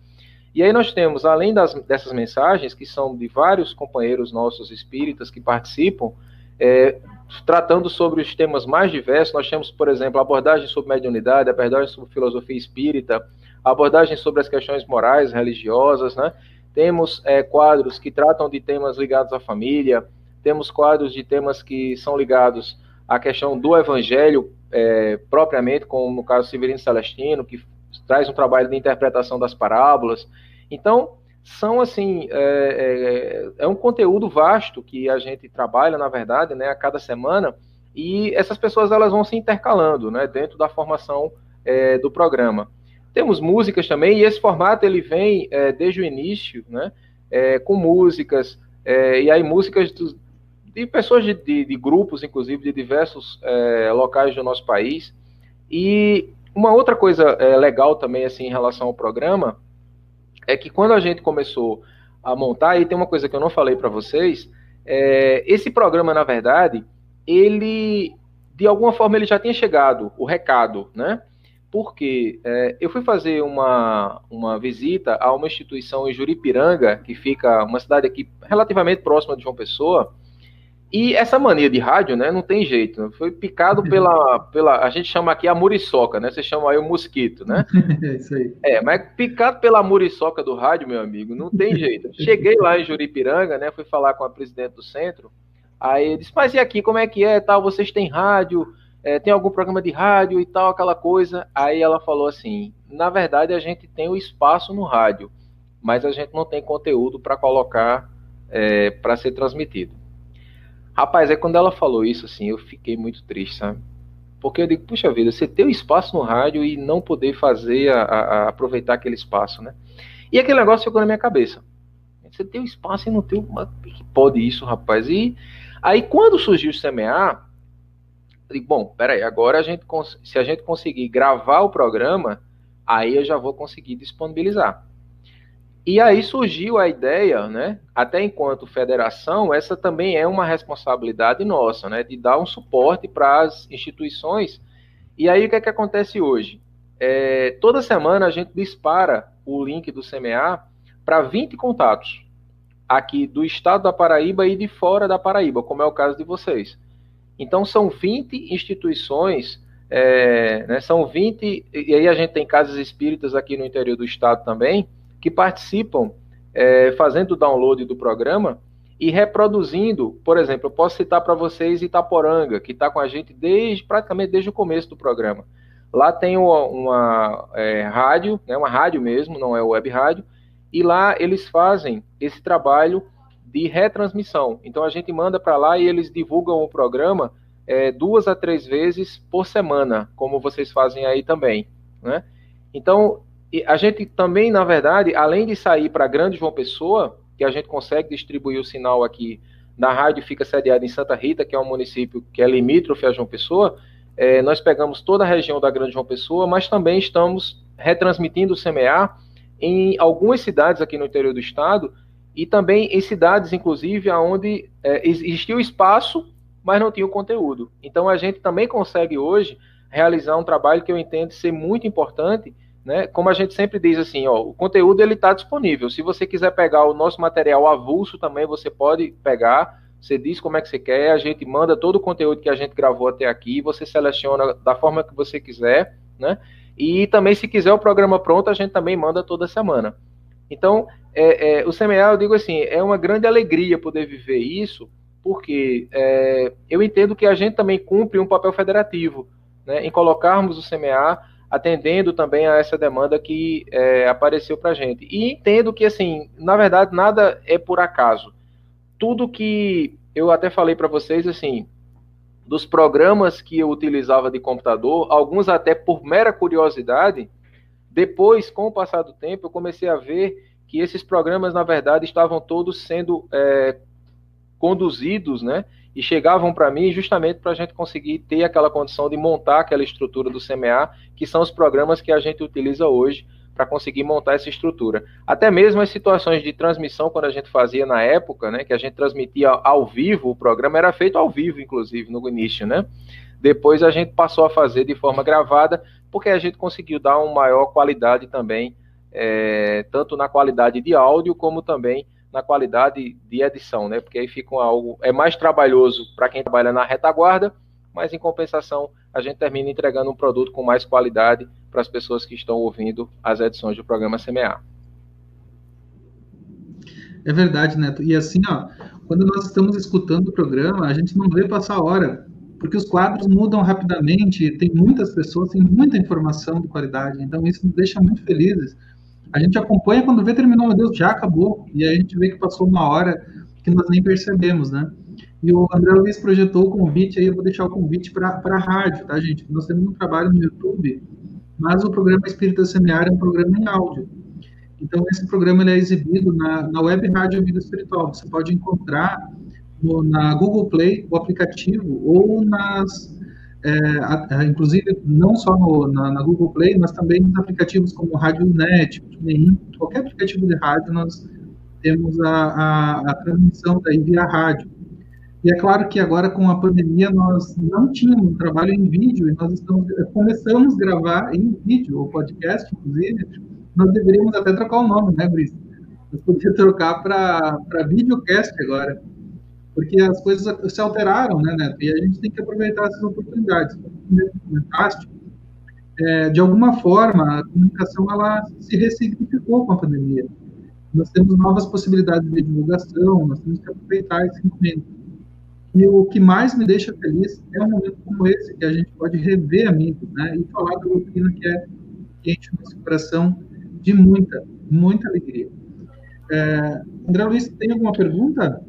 E aí nós temos, além das, dessas mensagens que são de vários companheiros nossos espíritas que participam, é, tratando sobre os temas mais diversos. Nós temos, por exemplo, abordagem sobre mediunidade, abordagem sobre filosofia espírita, abordagem sobre as questões morais, religiosas, né? Temos é, quadros que tratam de temas ligados à família, temos quadros de temas que são ligados à questão do evangelho é, propriamente, como no caso Severino Celestino, que traz um trabalho de interpretação das parábolas. Então, são assim, é, é, é, um conteúdo vasto que a gente trabalha, na verdade, né, a cada semana, e essas pessoas elas vão se intercalando né, dentro da formação do programa. Temos músicas também, e esse formato ele vem é, desde o início, né? É, com músicas, é, e aí músicas de pessoas de, de, de, grupos, inclusive, de diversos é, locais do nosso país. E uma outra coisa é, legal também, assim, em relação ao programa, é que quando a gente começou a montar, e tem uma coisa que eu não falei para vocês, é, esse programa, na verdade, ele, de alguma forma, ele já tinha chegado, o recado, né? Porque é, eu fui fazer uma, uma visita a uma instituição em Juripiranga, que fica uma cidade aqui relativamente próxima de João Pessoa, e essa mania de rádio, né, não tem jeito. Né? Foi picado pela, pela. A gente chama aqui a muriçoca, né? Você chama aí o mosquito, né? É isso aí. É, mas picado pela muriçoca do rádio, meu amigo, não tem jeito. Cheguei lá em Juripiranga, né? Fui falar com a presidente do centro. Aí ele disse, mas e aqui, como é que é? Tal, vocês têm rádio? É, tem algum programa de rádio e tal, aquela coisa? Aí ela falou assim: na verdade, a gente tem o espaço no rádio, mas a gente não tem conteúdo para colocar é, para ser transmitido. Rapaz, é quando ela falou isso, assim, eu fiquei muito triste, sabe? Porque eu digo, puxa vida, você ter o espaço no rádio e não poder fazer, a, a, aproveitar aquele espaço, né? E aquele negócio ficou na minha cabeça. Você tem o espaço e não tem. Que pode isso, rapaz? E aí, quando surgiu o CMA, digo, bom, peraí, agora a gente, se a gente conseguir gravar o programa, aí eu já vou conseguir disponibilizar. E aí surgiu a ideia, né? Até enquanto federação, essa também é uma responsabilidade nossa, né? De dar um suporte para as instituições. E aí o que é que acontece hoje? É, toda semana a gente dispara o link do CMA para 20 contatos aqui do estado da Paraíba e de fora da Paraíba, como é o caso de vocês. Então são 20 instituições, é, né, são 20, e aí a gente tem casas espíritas aqui no interior do estado também, que participam é, fazendo o download do programa e reproduzindo, por exemplo, eu posso citar para vocês Itaporanga, que está com a gente desde praticamente desde o começo do programa. Lá tem uma, uma é, rádio, né, uma rádio mesmo, não é web rádio, e lá eles fazem esse trabalho de retransmissão. Então a gente manda para lá e eles divulgam o programa é, duas a três vezes por semana, como vocês fazem aí também. Né? Então a gente também, na verdade, além de sair para Grande João Pessoa, que a gente consegue distribuir o sinal aqui na rádio, fica sediada em Santa Rita, que é um município que é limítrofe a João Pessoa, é, nós pegamos toda a região da Grande João Pessoa, mas também estamos retransmitindo o CMA em algumas cidades aqui no interior do estado e também em cidades, inclusive, onde é, existia o espaço, mas não tinha o conteúdo. Então a gente também consegue hoje realizar um trabalho que eu entendo ser muito importante, né? Como a gente sempre diz assim, ó, o conteúdo ele está disponível. Se você quiser pegar o nosso material avulso também, você pode pegar. Você diz como é que você quer, a gente manda todo o conteúdo que a gente gravou até aqui, você seleciona da forma que você quiser, né? E também, se quiser o programa pronto, a gente também manda toda semana. Então, é, é, o CMA, eu digo assim, é uma grande alegria poder viver isso, porque é, eu entendo que a gente também cumpre um papel federativo, né, em colocarmos o CMA atendendo também a essa demanda que é, apareceu para a gente. E entendo que, assim, na verdade, nada é por acaso. Tudo que eu até falei para vocês, assim, dos programas que eu utilizava de computador, alguns até por mera curiosidade, depois, com o passar do tempo, eu comecei a ver que esses programas, na verdade, estavam todos sendo é, conduzidos, né, e chegavam para mim justamente para a gente conseguir ter aquela condição de montar aquela estrutura do CMA, que são os programas que a gente utiliza hoje para conseguir montar essa estrutura. Até mesmo as situações de transmissão, quando a gente fazia na época, né, que a gente transmitia ao vivo, o programa era feito ao vivo, inclusive, no início, né? Depois a gente passou a fazer de forma gravada, porque a gente conseguiu dar uma maior qualidade também, é, tanto na qualidade de áudio, como também na qualidade de edição, né? Porque aí fica algo é mais trabalhoso para quem trabalha na retaguarda, mas em compensação a gente termina entregando um produto com mais qualidade para as pessoas que estão ouvindo as edições do programa CMA. É verdade, Neto. E assim, ó, quando nós estamos escutando o programa, a gente não vê passar a hora, porque os quadros mudam rapidamente, tem muitas pessoas, tem muita informação de qualidade, então isso nos deixa muito felizes a gente acompanha quando vê terminou, meu Deus, já acabou. E a gente vê que passou uma hora que nós nem percebemos, né? E o André Luiz projetou o convite, aí eu vou deixar o convite para a rádio, tá, gente? Nós temos um trabalho no YouTube, mas o programa Espírita Semear é um programa em áudio. Então, esse programa ele é exibido na, na web rádio Vida Espiritual. Você pode encontrar no, na Google Play o aplicativo ou nas é, inclusive não só no, na, na, Google Play, mas também nos aplicativos como RádioNet, qualquer aplicativo de rádio, nós temos a, a, a transmissão daí via rádio. E é claro que agora com a pandemia nós não tínhamos trabalho em vídeo e nós estamos, começamos a gravar em vídeo, o podcast, inclusive, nós deveríamos até trocar o nome, né, Brice? Nós poderíamos trocar para videocast agora, porque as coisas se alteraram, né, Neto? E a gente tem que aproveitar essas oportunidades. Fantástico. É, de alguma forma, a comunicação ela se ressignificou com a pandemia. Nós temos novas possibilidades de divulgação, nós temos que aproveitar esse momento. E o que mais me deixa feliz é um momento como esse, que a gente pode rever amigos, né? E falar da doutrina que é quente no nosso coração de muita, muita alegria. É, André Luiz, tem alguma pergunta?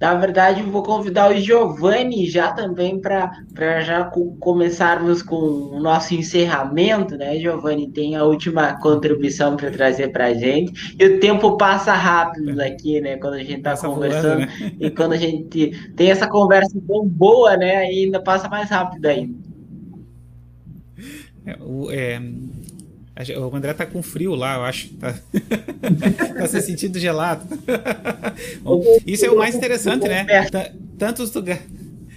Na verdade, vou convidar o Giovanni já também para já começarmos com o nosso encerramento, né? Giovanni tem a última contribuição para trazer para a gente. E o tempo passa rápido aqui, né? Quando a gente está conversando. Né? E quando a gente tem essa conversa tão boa, né? Ainda passa mais rápido ainda. É, o, André tá com frio lá, eu acho. Tá, tá se sentindo gelado. Bom, isso é o mais interessante, né? Tantos lugares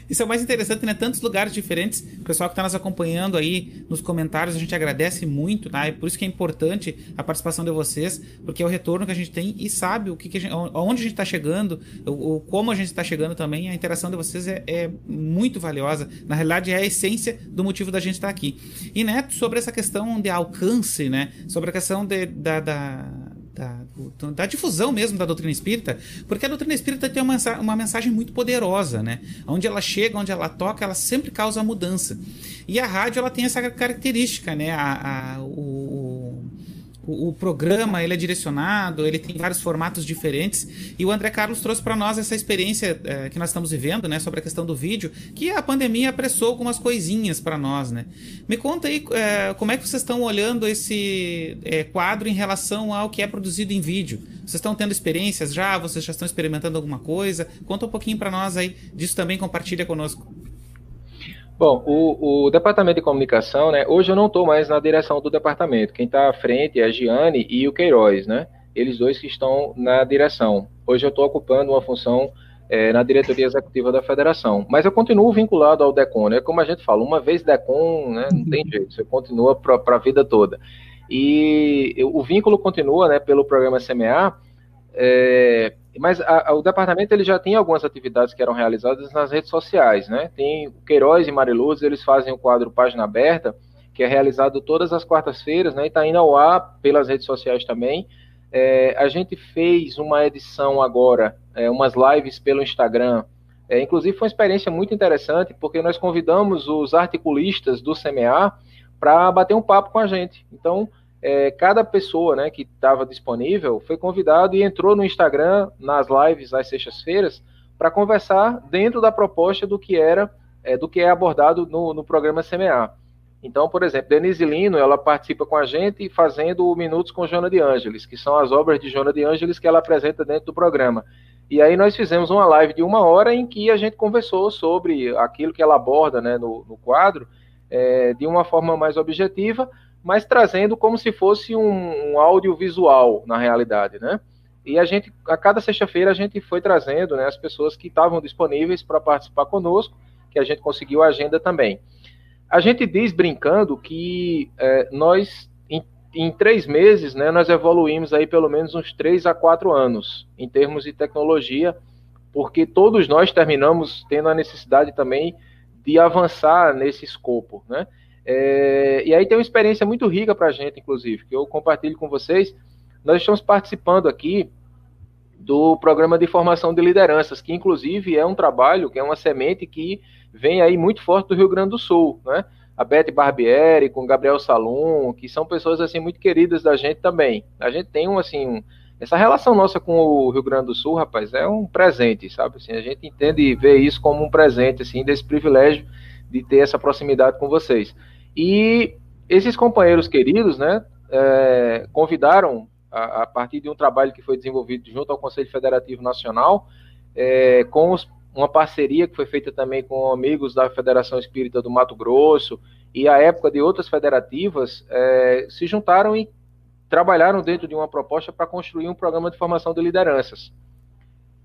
isso é o mais interessante, né? Tantos lugares diferentes. O pessoal que está nos acompanhando aí nos comentários, a gente agradece muito, tá? É por isso que é importante a participação de vocês, porque é o retorno que a gente tem e sabe o que, que a gente, onde a gente está chegando, o, como a gente está chegando também. A interação de vocês é, é, muito valiosa. Na realidade, é a essência do motivo da gente estar tá aqui. E, Neto, sobre essa questão de alcance, né? Sobre a questão de, da, da da, da, difusão mesmo da doutrina espírita, porque a doutrina espírita tem uma, uma mensagem muito poderosa, né? Onde ela chega, onde ela toca, ela sempre causa mudança. E a rádio ela tem essa característica, né? A, a o, o, o, programa ele é direcionado, ele tem vários formatos diferentes e o André Carlos trouxe para nós essa experiência é, que nós estamos vivendo, né, sobre a questão do vídeo, que a pandemia apressou algumas coisinhas para nós, né? Me conta aí é, como é que vocês estão olhando esse é, quadro em relação ao que é produzido em vídeo. Vocês estão tendo experiências já? Vocês já estão experimentando alguma coisa? Conta um pouquinho para nós aí disso também, compartilha conosco. Bom, o, o, departamento de comunicação, né? Hoje eu não estou mais na direção do departamento. Quem está à frente é a Giane e o Queiroz, né? Eles dois que estão na direção. Hoje eu estou ocupando uma função é, na diretoria executiva da federação. Mas eu continuo vinculado ao DECON, né? Como a gente fala, uma vez DECON, né? Não tem jeito, você continua para a vida toda. E o vínculo continua, né? Pelo programa CMA. É, mas a, a, o departamento ele já tem algumas atividades que eram realizadas nas redes sociais, né? Tem o Queiroz e Mariluz, eles fazem o quadro Página Aberta, que é realizado todas as quartas-feiras, né? E está indo ao ar pelas redes sociais também. É, a gente fez uma edição agora, é, umas lives pelo Instagram. É, inclusive foi uma experiência muito interessante, porque nós convidamos os articulistas do CMA para bater um papo com a gente. Então, é, cada pessoa né, que estava disponível foi convidado e entrou no Instagram, nas lives às sextas-feiras, para conversar dentro da proposta do que era, é, do que é abordado no, no programa CMA. Então, por exemplo, Denise Lino, ela participa com a gente fazendo Minutos com Jona de Ângeles, que são as obras de Jona de Ângeles que ela apresenta dentro do programa. E aí nós fizemos uma live de uma hora em que a gente conversou sobre aquilo que ela aborda né, no, no quadro, é, de uma forma mais objetiva, mas trazendo como se fosse um, um audiovisual na realidade, né? E a gente, a cada sexta-feira, a gente foi trazendo né, as pessoas que estavam disponíveis para participar conosco, que a gente conseguiu a agenda também. A gente diz brincando que é, nós, em, em, três meses, né, nós evoluímos aí pelo menos uns três a quatro anos em termos de tecnologia, porque todos nós terminamos tendo a necessidade também de avançar nesse escopo, né? É, e aí tem uma experiência muito rica para a gente, inclusive, que eu compartilho com vocês. Nós estamos participando aqui do programa de formação de lideranças, que inclusive é um trabalho, que é uma semente que vem aí muito forte do Rio Grande do Sul, né? A Beth Barbieri com Gabriel Salum, que são pessoas assim muito queridas da gente também. A gente tem um assim, um, essa relação nossa com o Rio Grande do Sul, rapaz, é um presente, sabe? Assim, a gente entende e vê isso como um presente assim desse privilégio de ter essa proximidade com vocês. E esses companheiros queridos, né, é, convidaram, a, a, partir de um trabalho que foi desenvolvido junto ao Conselho Federativo Nacional, é, com os, uma parceria que foi feita também com amigos da Federação Espírita do Mato Grosso e a época de outras federativas, é, se juntaram e trabalharam dentro de uma proposta para construir um programa de formação de lideranças.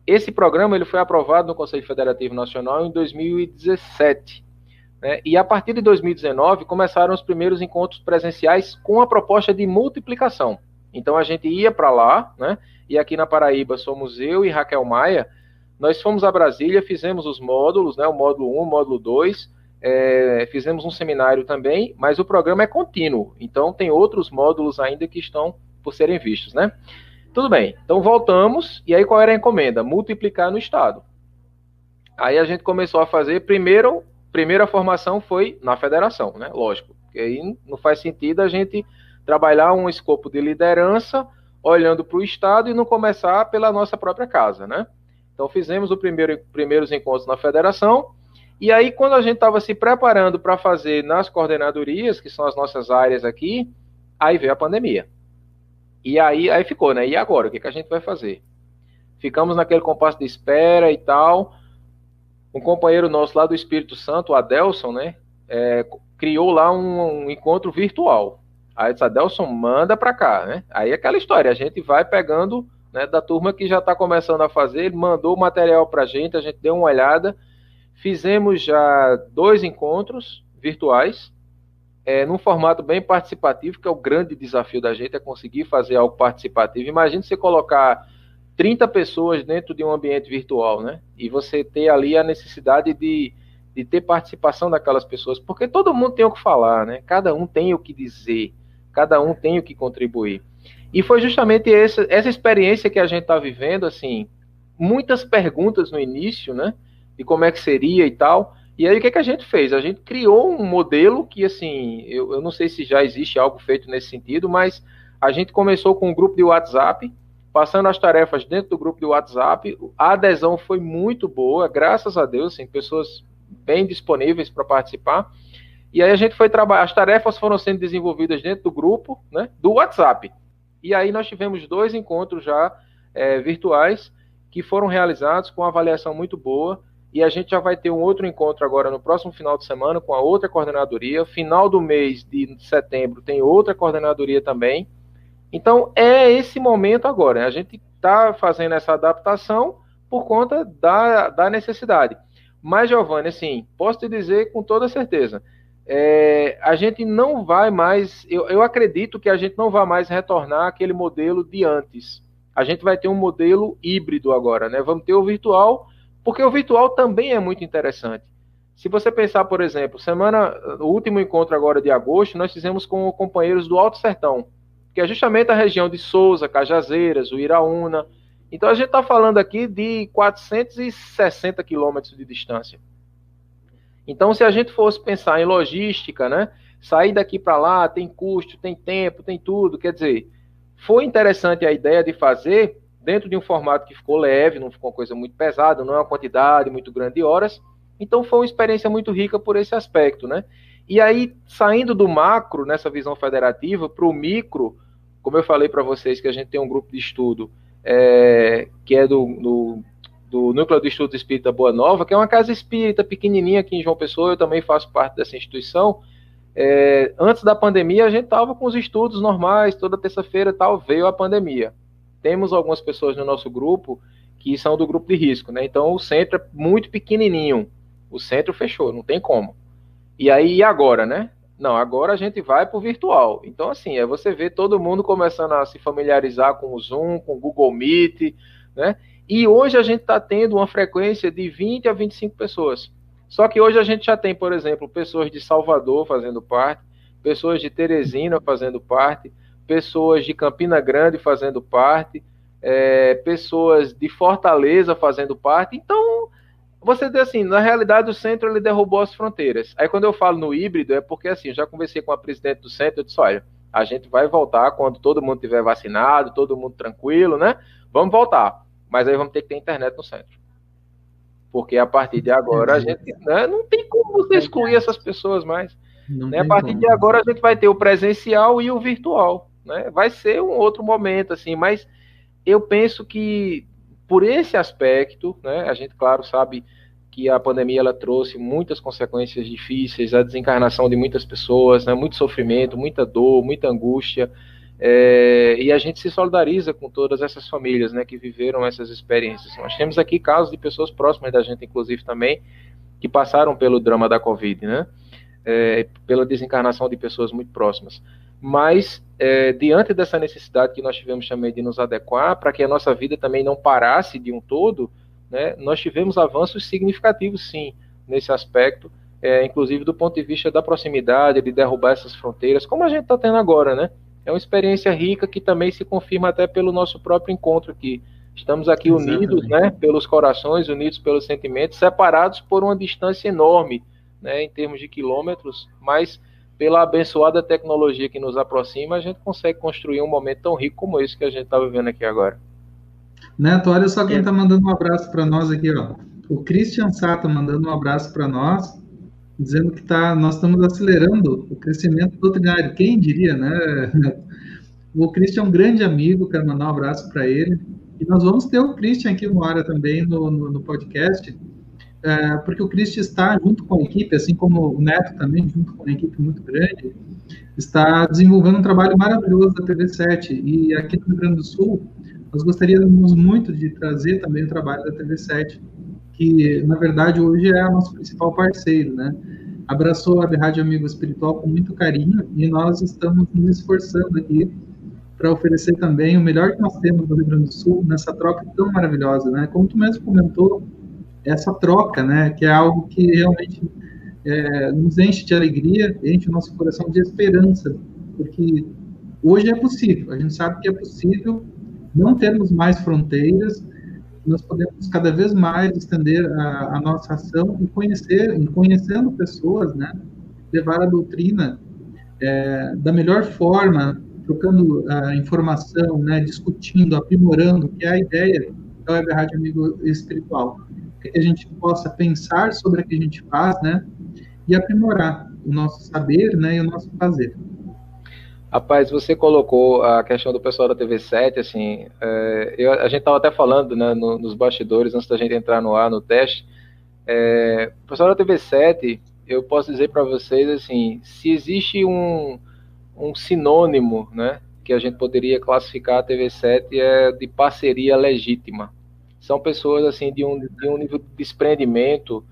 Esse programa ele foi aprovado no Conselho Federativo Nacional em 2017. Né? E a partir de 2019 começaram os primeiros encontros presenciais com a proposta de multiplicação. Então a gente ia para lá, né? e aqui na Paraíba somos eu e Raquel Maia. Nós fomos a Brasília, fizemos os módulos, né? o módulo 1, o módulo 2, é, fizemos um seminário também, mas o programa é contínuo, então tem outros módulos ainda que estão por serem vistos, né? Tudo bem, então voltamos, e aí qual era a encomenda? Multiplicar no Estado. Aí a gente começou a fazer, primeiro, primeira formação foi na federação, né? Lógico, porque aí não faz sentido a gente trabalhar um escopo de liderança olhando para o Estado e não começar pela nossa própria casa, né? Então fizemos os primeiro, primeiros encontros na federação, e aí, quando a gente estava se preparando para fazer nas coordenadorias, que são as nossas áreas aqui, aí veio a pandemia. E aí, aí ficou, né? E agora? O que, que a gente vai fazer? Ficamos naquele compasso de espera e tal. Um companheiro nosso lá do Espírito Santo, o Adelson, né? É, criou lá um, um, encontro virtual. Aí disse, Adelson, manda para cá, né? Aí aquela história, a gente vai pegando né, da turma que já está começando a fazer, ele mandou o material para a gente, a gente deu uma olhada, Fizemos já dois encontros virtuais, é, num formato bem participativo, que é o grande desafio da gente, é conseguir fazer algo participativo. Imagine você colocar 30 pessoas dentro de um ambiente virtual, né? E você ter ali a necessidade de, de ter participação daquelas pessoas, porque todo mundo tem o que falar, né? Cada um tem o que dizer, cada um tem o que contribuir. E foi justamente essa, essa experiência que a gente está vivendo, assim, muitas perguntas no início, né? de como é que seria e tal. E aí o que, é que a gente fez? A gente criou um modelo que, assim, eu, eu não sei se já existe algo feito nesse sentido, mas a gente começou com um grupo de WhatsApp, passando as tarefas dentro do grupo de WhatsApp. A adesão foi muito boa, graças a Deus, assim, pessoas bem disponíveis para participar. E aí a gente foi trabalhar, as tarefas foram sendo desenvolvidas dentro do grupo, né, do WhatsApp. E aí nós tivemos dois encontros já é, virtuais que foram realizados com avaliação muito boa. E a gente já vai ter um outro encontro agora no próximo final de semana com a outra coordenadoria. Final do mês de setembro tem outra coordenadoria também. Então é esse momento agora. A gente está fazendo essa adaptação por conta da, da necessidade. Mas, Giovanni, assim, posso te dizer com toda certeza, é, a gente não vai mais, eu, eu acredito que a gente não vai mais retornar aquele modelo de antes. A gente vai ter um modelo híbrido agora, né? Vamos ter o virtual porque o virtual também é muito interessante. Se você pensar, por exemplo, semana, o último encontro agora de agosto, nós fizemos com companheiros do Alto Sertão, que é justamente a região de Souza, Cajazeiras, Uiraúna. Então a gente está falando aqui de 460 quilômetros de distância. Então, se a gente fosse pensar em logística, né? Sair daqui para lá tem custo, tem tempo, tem tudo. Quer dizer, foi interessante a ideia de fazer dentro de um formato que ficou leve, não ficou uma coisa muito pesada, não é uma quantidade muito grande de horas. Então foi uma experiência muito rica por esse aspecto, né? E aí, saindo do macro, nessa visão federativa, para o micro, como eu falei para vocês, que a gente tem um grupo de estudo é, que é do, do, do, Núcleo de Espírita Boa Nova, que é uma casa espírita pequenininha aqui em João Pessoa, eu também faço parte dessa instituição. É, antes da pandemia, a gente estava com os estudos normais, toda terça-feira tal, veio a pandemia temos algumas pessoas no nosso grupo que são do grupo de risco, né? Então o centro é muito pequenininho. O centro fechou, não tem como. E aí, e agora, né? Não, agora a gente vai para o virtual. Então, assim, é você ver todo mundo começando a se familiarizar com o Zoom, com o Google Meet, né? E hoje a gente está tendo uma frequência de 20 a 25 pessoas. Só que hoje a gente já tem, por exemplo, pessoas de Salvador fazendo parte, pessoas de Teresina fazendo parte, pessoas de Campina Grande fazendo parte, é, pessoas de Fortaleza fazendo parte. Então, você diz assim, na realidade o centro ele derrubou as fronteiras. Aí quando eu falo no híbrido é porque assim, eu já conversei com a presidente do centro, eu disse, olha, a gente vai voltar quando todo mundo tiver vacinado, todo mundo tranquilo, né? Vamos voltar. Mas aí vamos ter que ter internet no centro. Porque a partir de agora a gente né, não tem como você excluir essas pessoas mais. Né? A partir como. de agora a gente vai ter o presencial e o virtual né? Vai ser um outro momento, assim, mas eu penso que por esse aspecto, né, a gente, claro, sabe que a pandemia ela trouxe muitas consequências difíceis, a desencarnação de muitas pessoas, né, muito sofrimento, muita dor, muita angústia, é, e a gente se solidariza com todas essas famílias né, que viveram essas experiências. Nós temos aqui casos de pessoas próximas da gente, inclusive também, que passaram pelo drama da Covid, né, é, pela desencarnação de pessoas muito próximas. Mas, é, diante dessa necessidade que nós tivemos também de nos adequar, para que a nossa vida também não parasse de um todo, né, nós tivemos avanços significativos, sim, nesse aspecto, é, inclusive do ponto de vista da proximidade, de derrubar essas fronteiras, como a gente está tendo agora, né? É uma experiência rica que também se confirma até pelo nosso próprio encontro aqui. Estamos aqui Exatamente. unidos, né, pelos corações, unidos pelos sentimentos, separados por uma distância enorme, né, em termos de quilômetros, mas pela abençoada tecnologia que nos aproxima, a gente consegue construir um momento tão rico como esse que a gente está vivendo aqui agora. Neto, olha só quem está é. mandando um abraço para nós aqui, ó. O Christian Sato mandando um abraço para nós, dizendo que tá, nós estamos acelerando o crescimento doutrinário. Quem diria, né? O Christian é um grande amigo, quero mandar um abraço para ele. E nós vamos ter o Christian aqui uma hora também no, no, no podcast, é, porque o Christian está junto com a equipe, assim como o Neto também, junto com uma equipe muito grande, está desenvolvendo um trabalho maravilhoso da TV7. E aqui no Rio Grande do Sul, nós gostaríamos muito de trazer também o trabalho da TV7, que na verdade hoje é nosso principal parceiro, né? Abraçou a Rádio Amigo Espiritual com muito carinho e nós estamos nos esforçando aqui para oferecer também o melhor que nós temos no Rio Grande do Sul nessa troca tão maravilhosa, né? Como tu mesmo comentou, essa troca, né? Que é algo que realmente é, nos enche de alegria, enche o nosso coração de esperança, porque hoje é possível, a gente sabe que é possível não termos mais fronteiras, nós podemos cada vez mais estender a, a nossa ação e conhecer, e conhecendo pessoas, né, levar a doutrina é, da melhor forma, trocando a informação, né, discutindo, aprimorando, que é a ideia da Web Rádio Amigo Espiritual, que a gente possa pensar sobre o que a gente faz, né, e aprimorar o nosso saber, né, e o nosso fazer. Rapaz, você colocou a questão do pessoal da TV7, assim, é, eu, a gente estava até falando né, no, nos bastidores, antes da gente entrar no ar, no teste, é, o pessoal da TV7, eu posso dizer para vocês, assim, se existe um, um sinônimo, né, que a gente poderia classificar a TV7 é de parceria legítima. São pessoas, assim, de um, de um nível de desprendimento,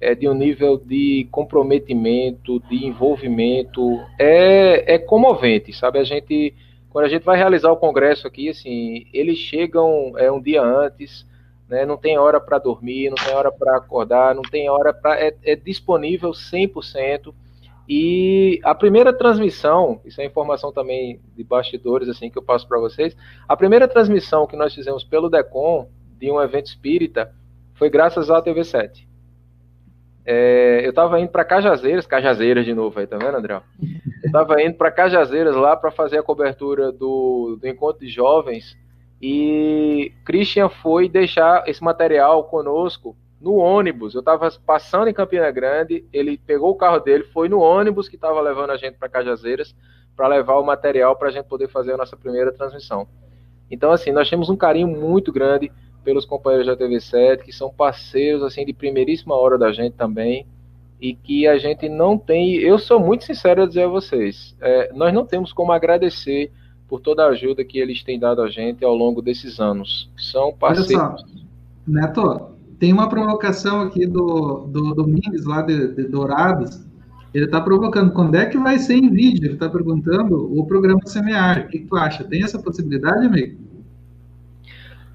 é, de um nível de comprometimento, de envolvimento, é, é comovente, sabe? A gente, quando a gente vai realizar o congresso aqui, assim, eles chegam é, um dia antes, né? Não tem hora para dormir, não tem hora para acordar, não tem hora para é, é disponível 100%. E a primeira transmissão, isso é informação também de bastidores assim que eu passo para vocês. A primeira transmissão que nós fizemos pelo Decom de um evento espírita foi graças à TV7. É, eu estava indo para Cajazeiras, Cajazeiras de novo aí, tá vendo, André? Eu estava indo para Cajazeiras lá para fazer a cobertura do, do encontro de jovens e Christian foi deixar esse material conosco no ônibus. Eu estava passando em Campina Grande, ele pegou o carro dele, foi no ônibus que estava levando a gente para Cajazeiras para levar o material para a gente poder fazer a nossa primeira transmissão. Então, assim, nós temos um carinho muito grande pelos companheiros da TV7, que são parceiros assim de primeiríssima hora da gente também, e que a gente não tem. Eu sou muito sincero a dizer a vocês, é, nós não temos como agradecer por toda a ajuda que eles têm dado a gente ao longo desses anos. São parceiros. Olha só, Neto, tem uma provocação aqui do, do Domingues, lá de, de Dourados. Ele está provocando quando é que vai ser em vídeo. Ele está perguntando o programa Semear. O que, que tu acha? Tem essa possibilidade, amigo?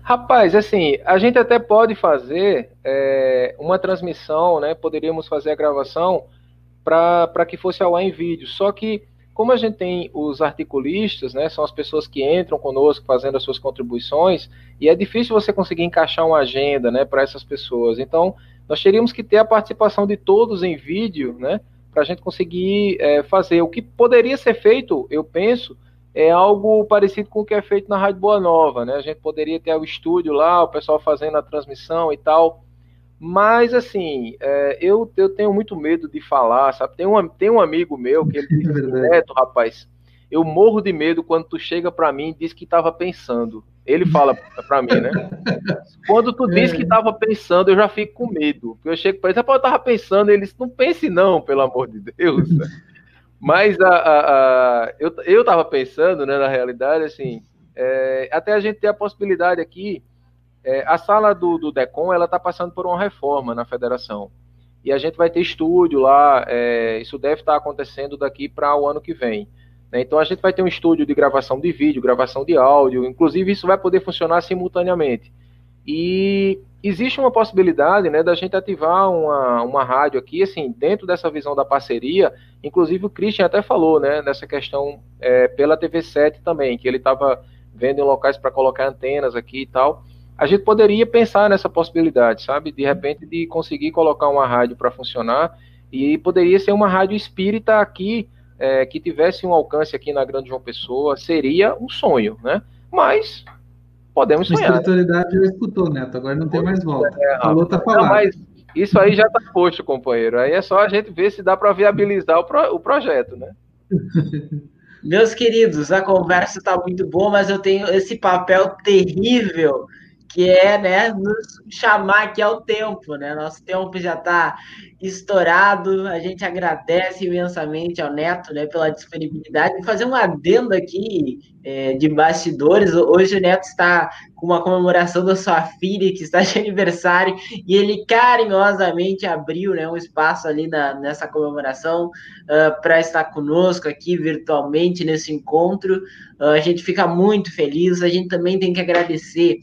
Rapaz, assim, a gente até pode fazer é, uma transmissão, né? Poderíamos fazer a gravação para que fosse ao ar em vídeo. Só que, como a gente tem os articulistas, né? São as pessoas que entram conosco fazendo as suas contribuições, e é difícil você conseguir encaixar uma agenda, né? Para essas pessoas. Então, nós teríamos que ter a participação de todos em vídeo, né? Para a gente conseguir é, fazer. O que poderia ser feito, eu penso, é algo parecido com o que é feito na Rádio Boa Nova, né? A gente poderia ter o estúdio lá, o pessoal fazendo a transmissão e tal. Mas, assim, é, eu, eu tenho muito medo de falar, sabe? Tem um, tem um amigo meu que ele diz assim, Neto, rapaz, eu morro de medo quando tu chega para mim e diz que estava pensando. Ele fala para mim, né? Quando tu diz que estava pensando, eu já fico com medo. Eu chego para ele, eu estava pensando, ele disse, não pense não, pelo amor de Deus. Mas a, a, a, eu, eu estava pensando, né, na realidade, assim, é, até a gente ter a possibilidade aqui, é, a sala do, do DECOM, ela está passando por uma reforma na federação. E a gente vai ter estúdio lá, é, isso deve estar tá acontecendo daqui para o ano que vem. Né? Então a gente vai ter um estúdio de gravação de vídeo, gravação de áudio, inclusive isso vai poder funcionar simultaneamente. E existe uma possibilidade né, da gente ativar uma, uma rádio aqui, assim, dentro dessa visão da parceria, inclusive o Christian até falou, né, nessa questão é, pela TV7 também, que ele estava vendo em locais para colocar antenas aqui e tal. A gente poderia pensar nessa possibilidade, sabe? De repente, de conseguir colocar uma rádio para funcionar e poderia ser uma rádio espírita aqui é, que tivesse um alcance aqui na Grande João Pessoa, seria um sonho, né? Mas podemos sonhar. A espiritualidade já escutou, Neto, agora não tem mais volta. É, Falou, tá falando. mas isso aí já está posto, companheiro. Aí é só a gente ver se dá para viabilizar o, pro, o projeto, né? Meus queridos, a conversa está muito boa, mas eu tenho esse papel terrível que é né, nos chamar aqui ao tempo, né? Nosso tempo já está estourado. A gente agradece imensamente ao Neto né, pela disponibilidade. Vou fazer um adendo aqui é, de bastidores. Hoje o Neto está com uma comemoração da sua filha, que está de aniversário, e ele carinhosamente abriu né, um espaço ali na, nessa comemoração uh, ah, para estar conosco aqui virtualmente nesse encontro. Uh, a gente fica muito feliz. A gente também tem que agradecer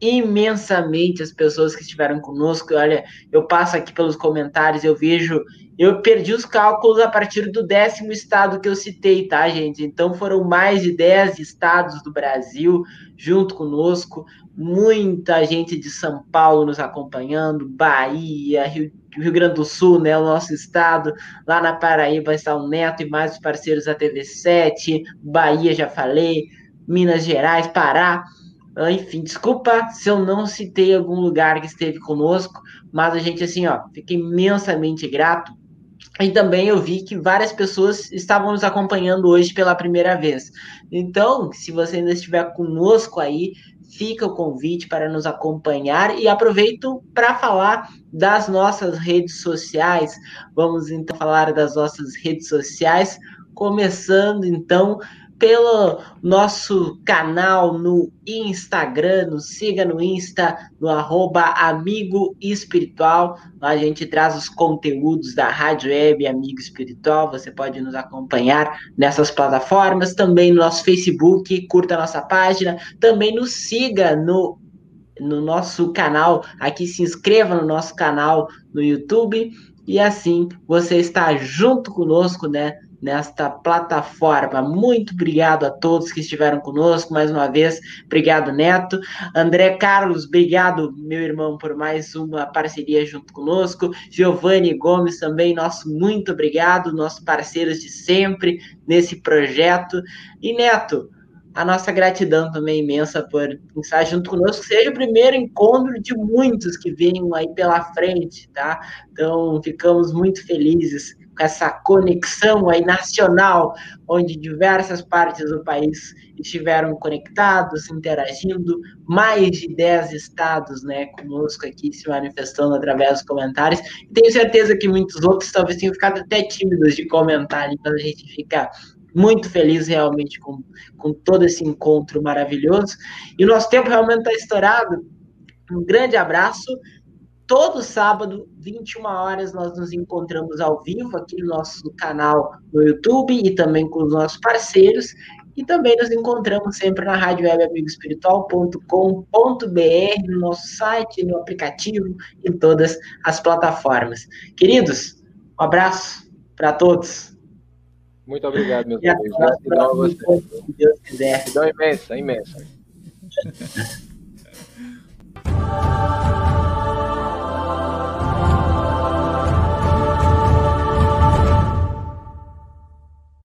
imensamente as pessoas que estiveram conosco. Olha, eu passo aqui pelos comentários, eu vejo. Eu perdi os cálculos a partir do décimo estado que eu citei, tá, gente? Então foram mais de 10 estados do Brasil junto conosco, muita gente de São Paulo nos acompanhando, Bahia, Rio, Rio Grande do Sul, né, o nosso estado, lá na Paraíba está o Neto e mais os parceiros da TV7, Bahia já falei, Minas Gerais, Pará. Ah, enfim, desculpa se eu não citei algum lugar que esteve conosco, mas a gente, assim, ó, fica imensamente grato. E também eu vi que várias pessoas estavam nos acompanhando hoje pela primeira vez. Então, se você ainda estiver conosco aí, fica o convite para nos acompanhar e aproveito para falar das nossas redes sociais. Vamos então falar das nossas redes sociais, começando então pelo nosso canal no Instagram, nos siga no Insta, no arroba Amigo Espiritual. Lá a gente traz os conteúdos da Rádio Web Amigo Espiritual. Você pode nos acompanhar nessas plataformas, também no nosso Facebook, curta a nossa página, também nos siga no no nosso canal, aqui se inscreva no nosso canal no YouTube e assim você está junto conosco, né, nesta plataforma. Muito obrigado a todos que estiveram conosco mais uma vez. Obrigado, Neto. André Carlos, obrigado, meu irmão, por mais uma parceria junto conosco. Giovanni Gomes também, nosso muito obrigado, nossos parceiros de sempre nesse projeto. E Neto, a nossa gratidão também imensa por estar junto conosco. Seja o primeiro encontro de muitos que venham aí pela frente, tá? Então, ficamos muito felizes essa conexão aí nacional, onde diversas partes do país estiveram conectados, interagindo, mais de 10 estados, né, conosco aqui se manifestando através dos comentários. Tenho certeza que muitos outros talvez tenham ficado até tímidos de comentar, então a gente fica muito feliz realmente com, com todo esse encontro maravilhoso. E o nosso tempo realmente está estourado. Um grande abraço todo sábado, 21 horas, nós nos encontramos ao vivo aqui no nosso canal no YouTube e também com os nossos parceiros. E também nos encontramos sempre na Rádio Web Amigo Espiritual.com.br, no nosso site, no aplicativo, em todas as plataformas. Queridos, um abraço para todos. Muito obrigado, meus amigos. Gratidão a você. Se Deus quiser. Gratidão imensa, imensa.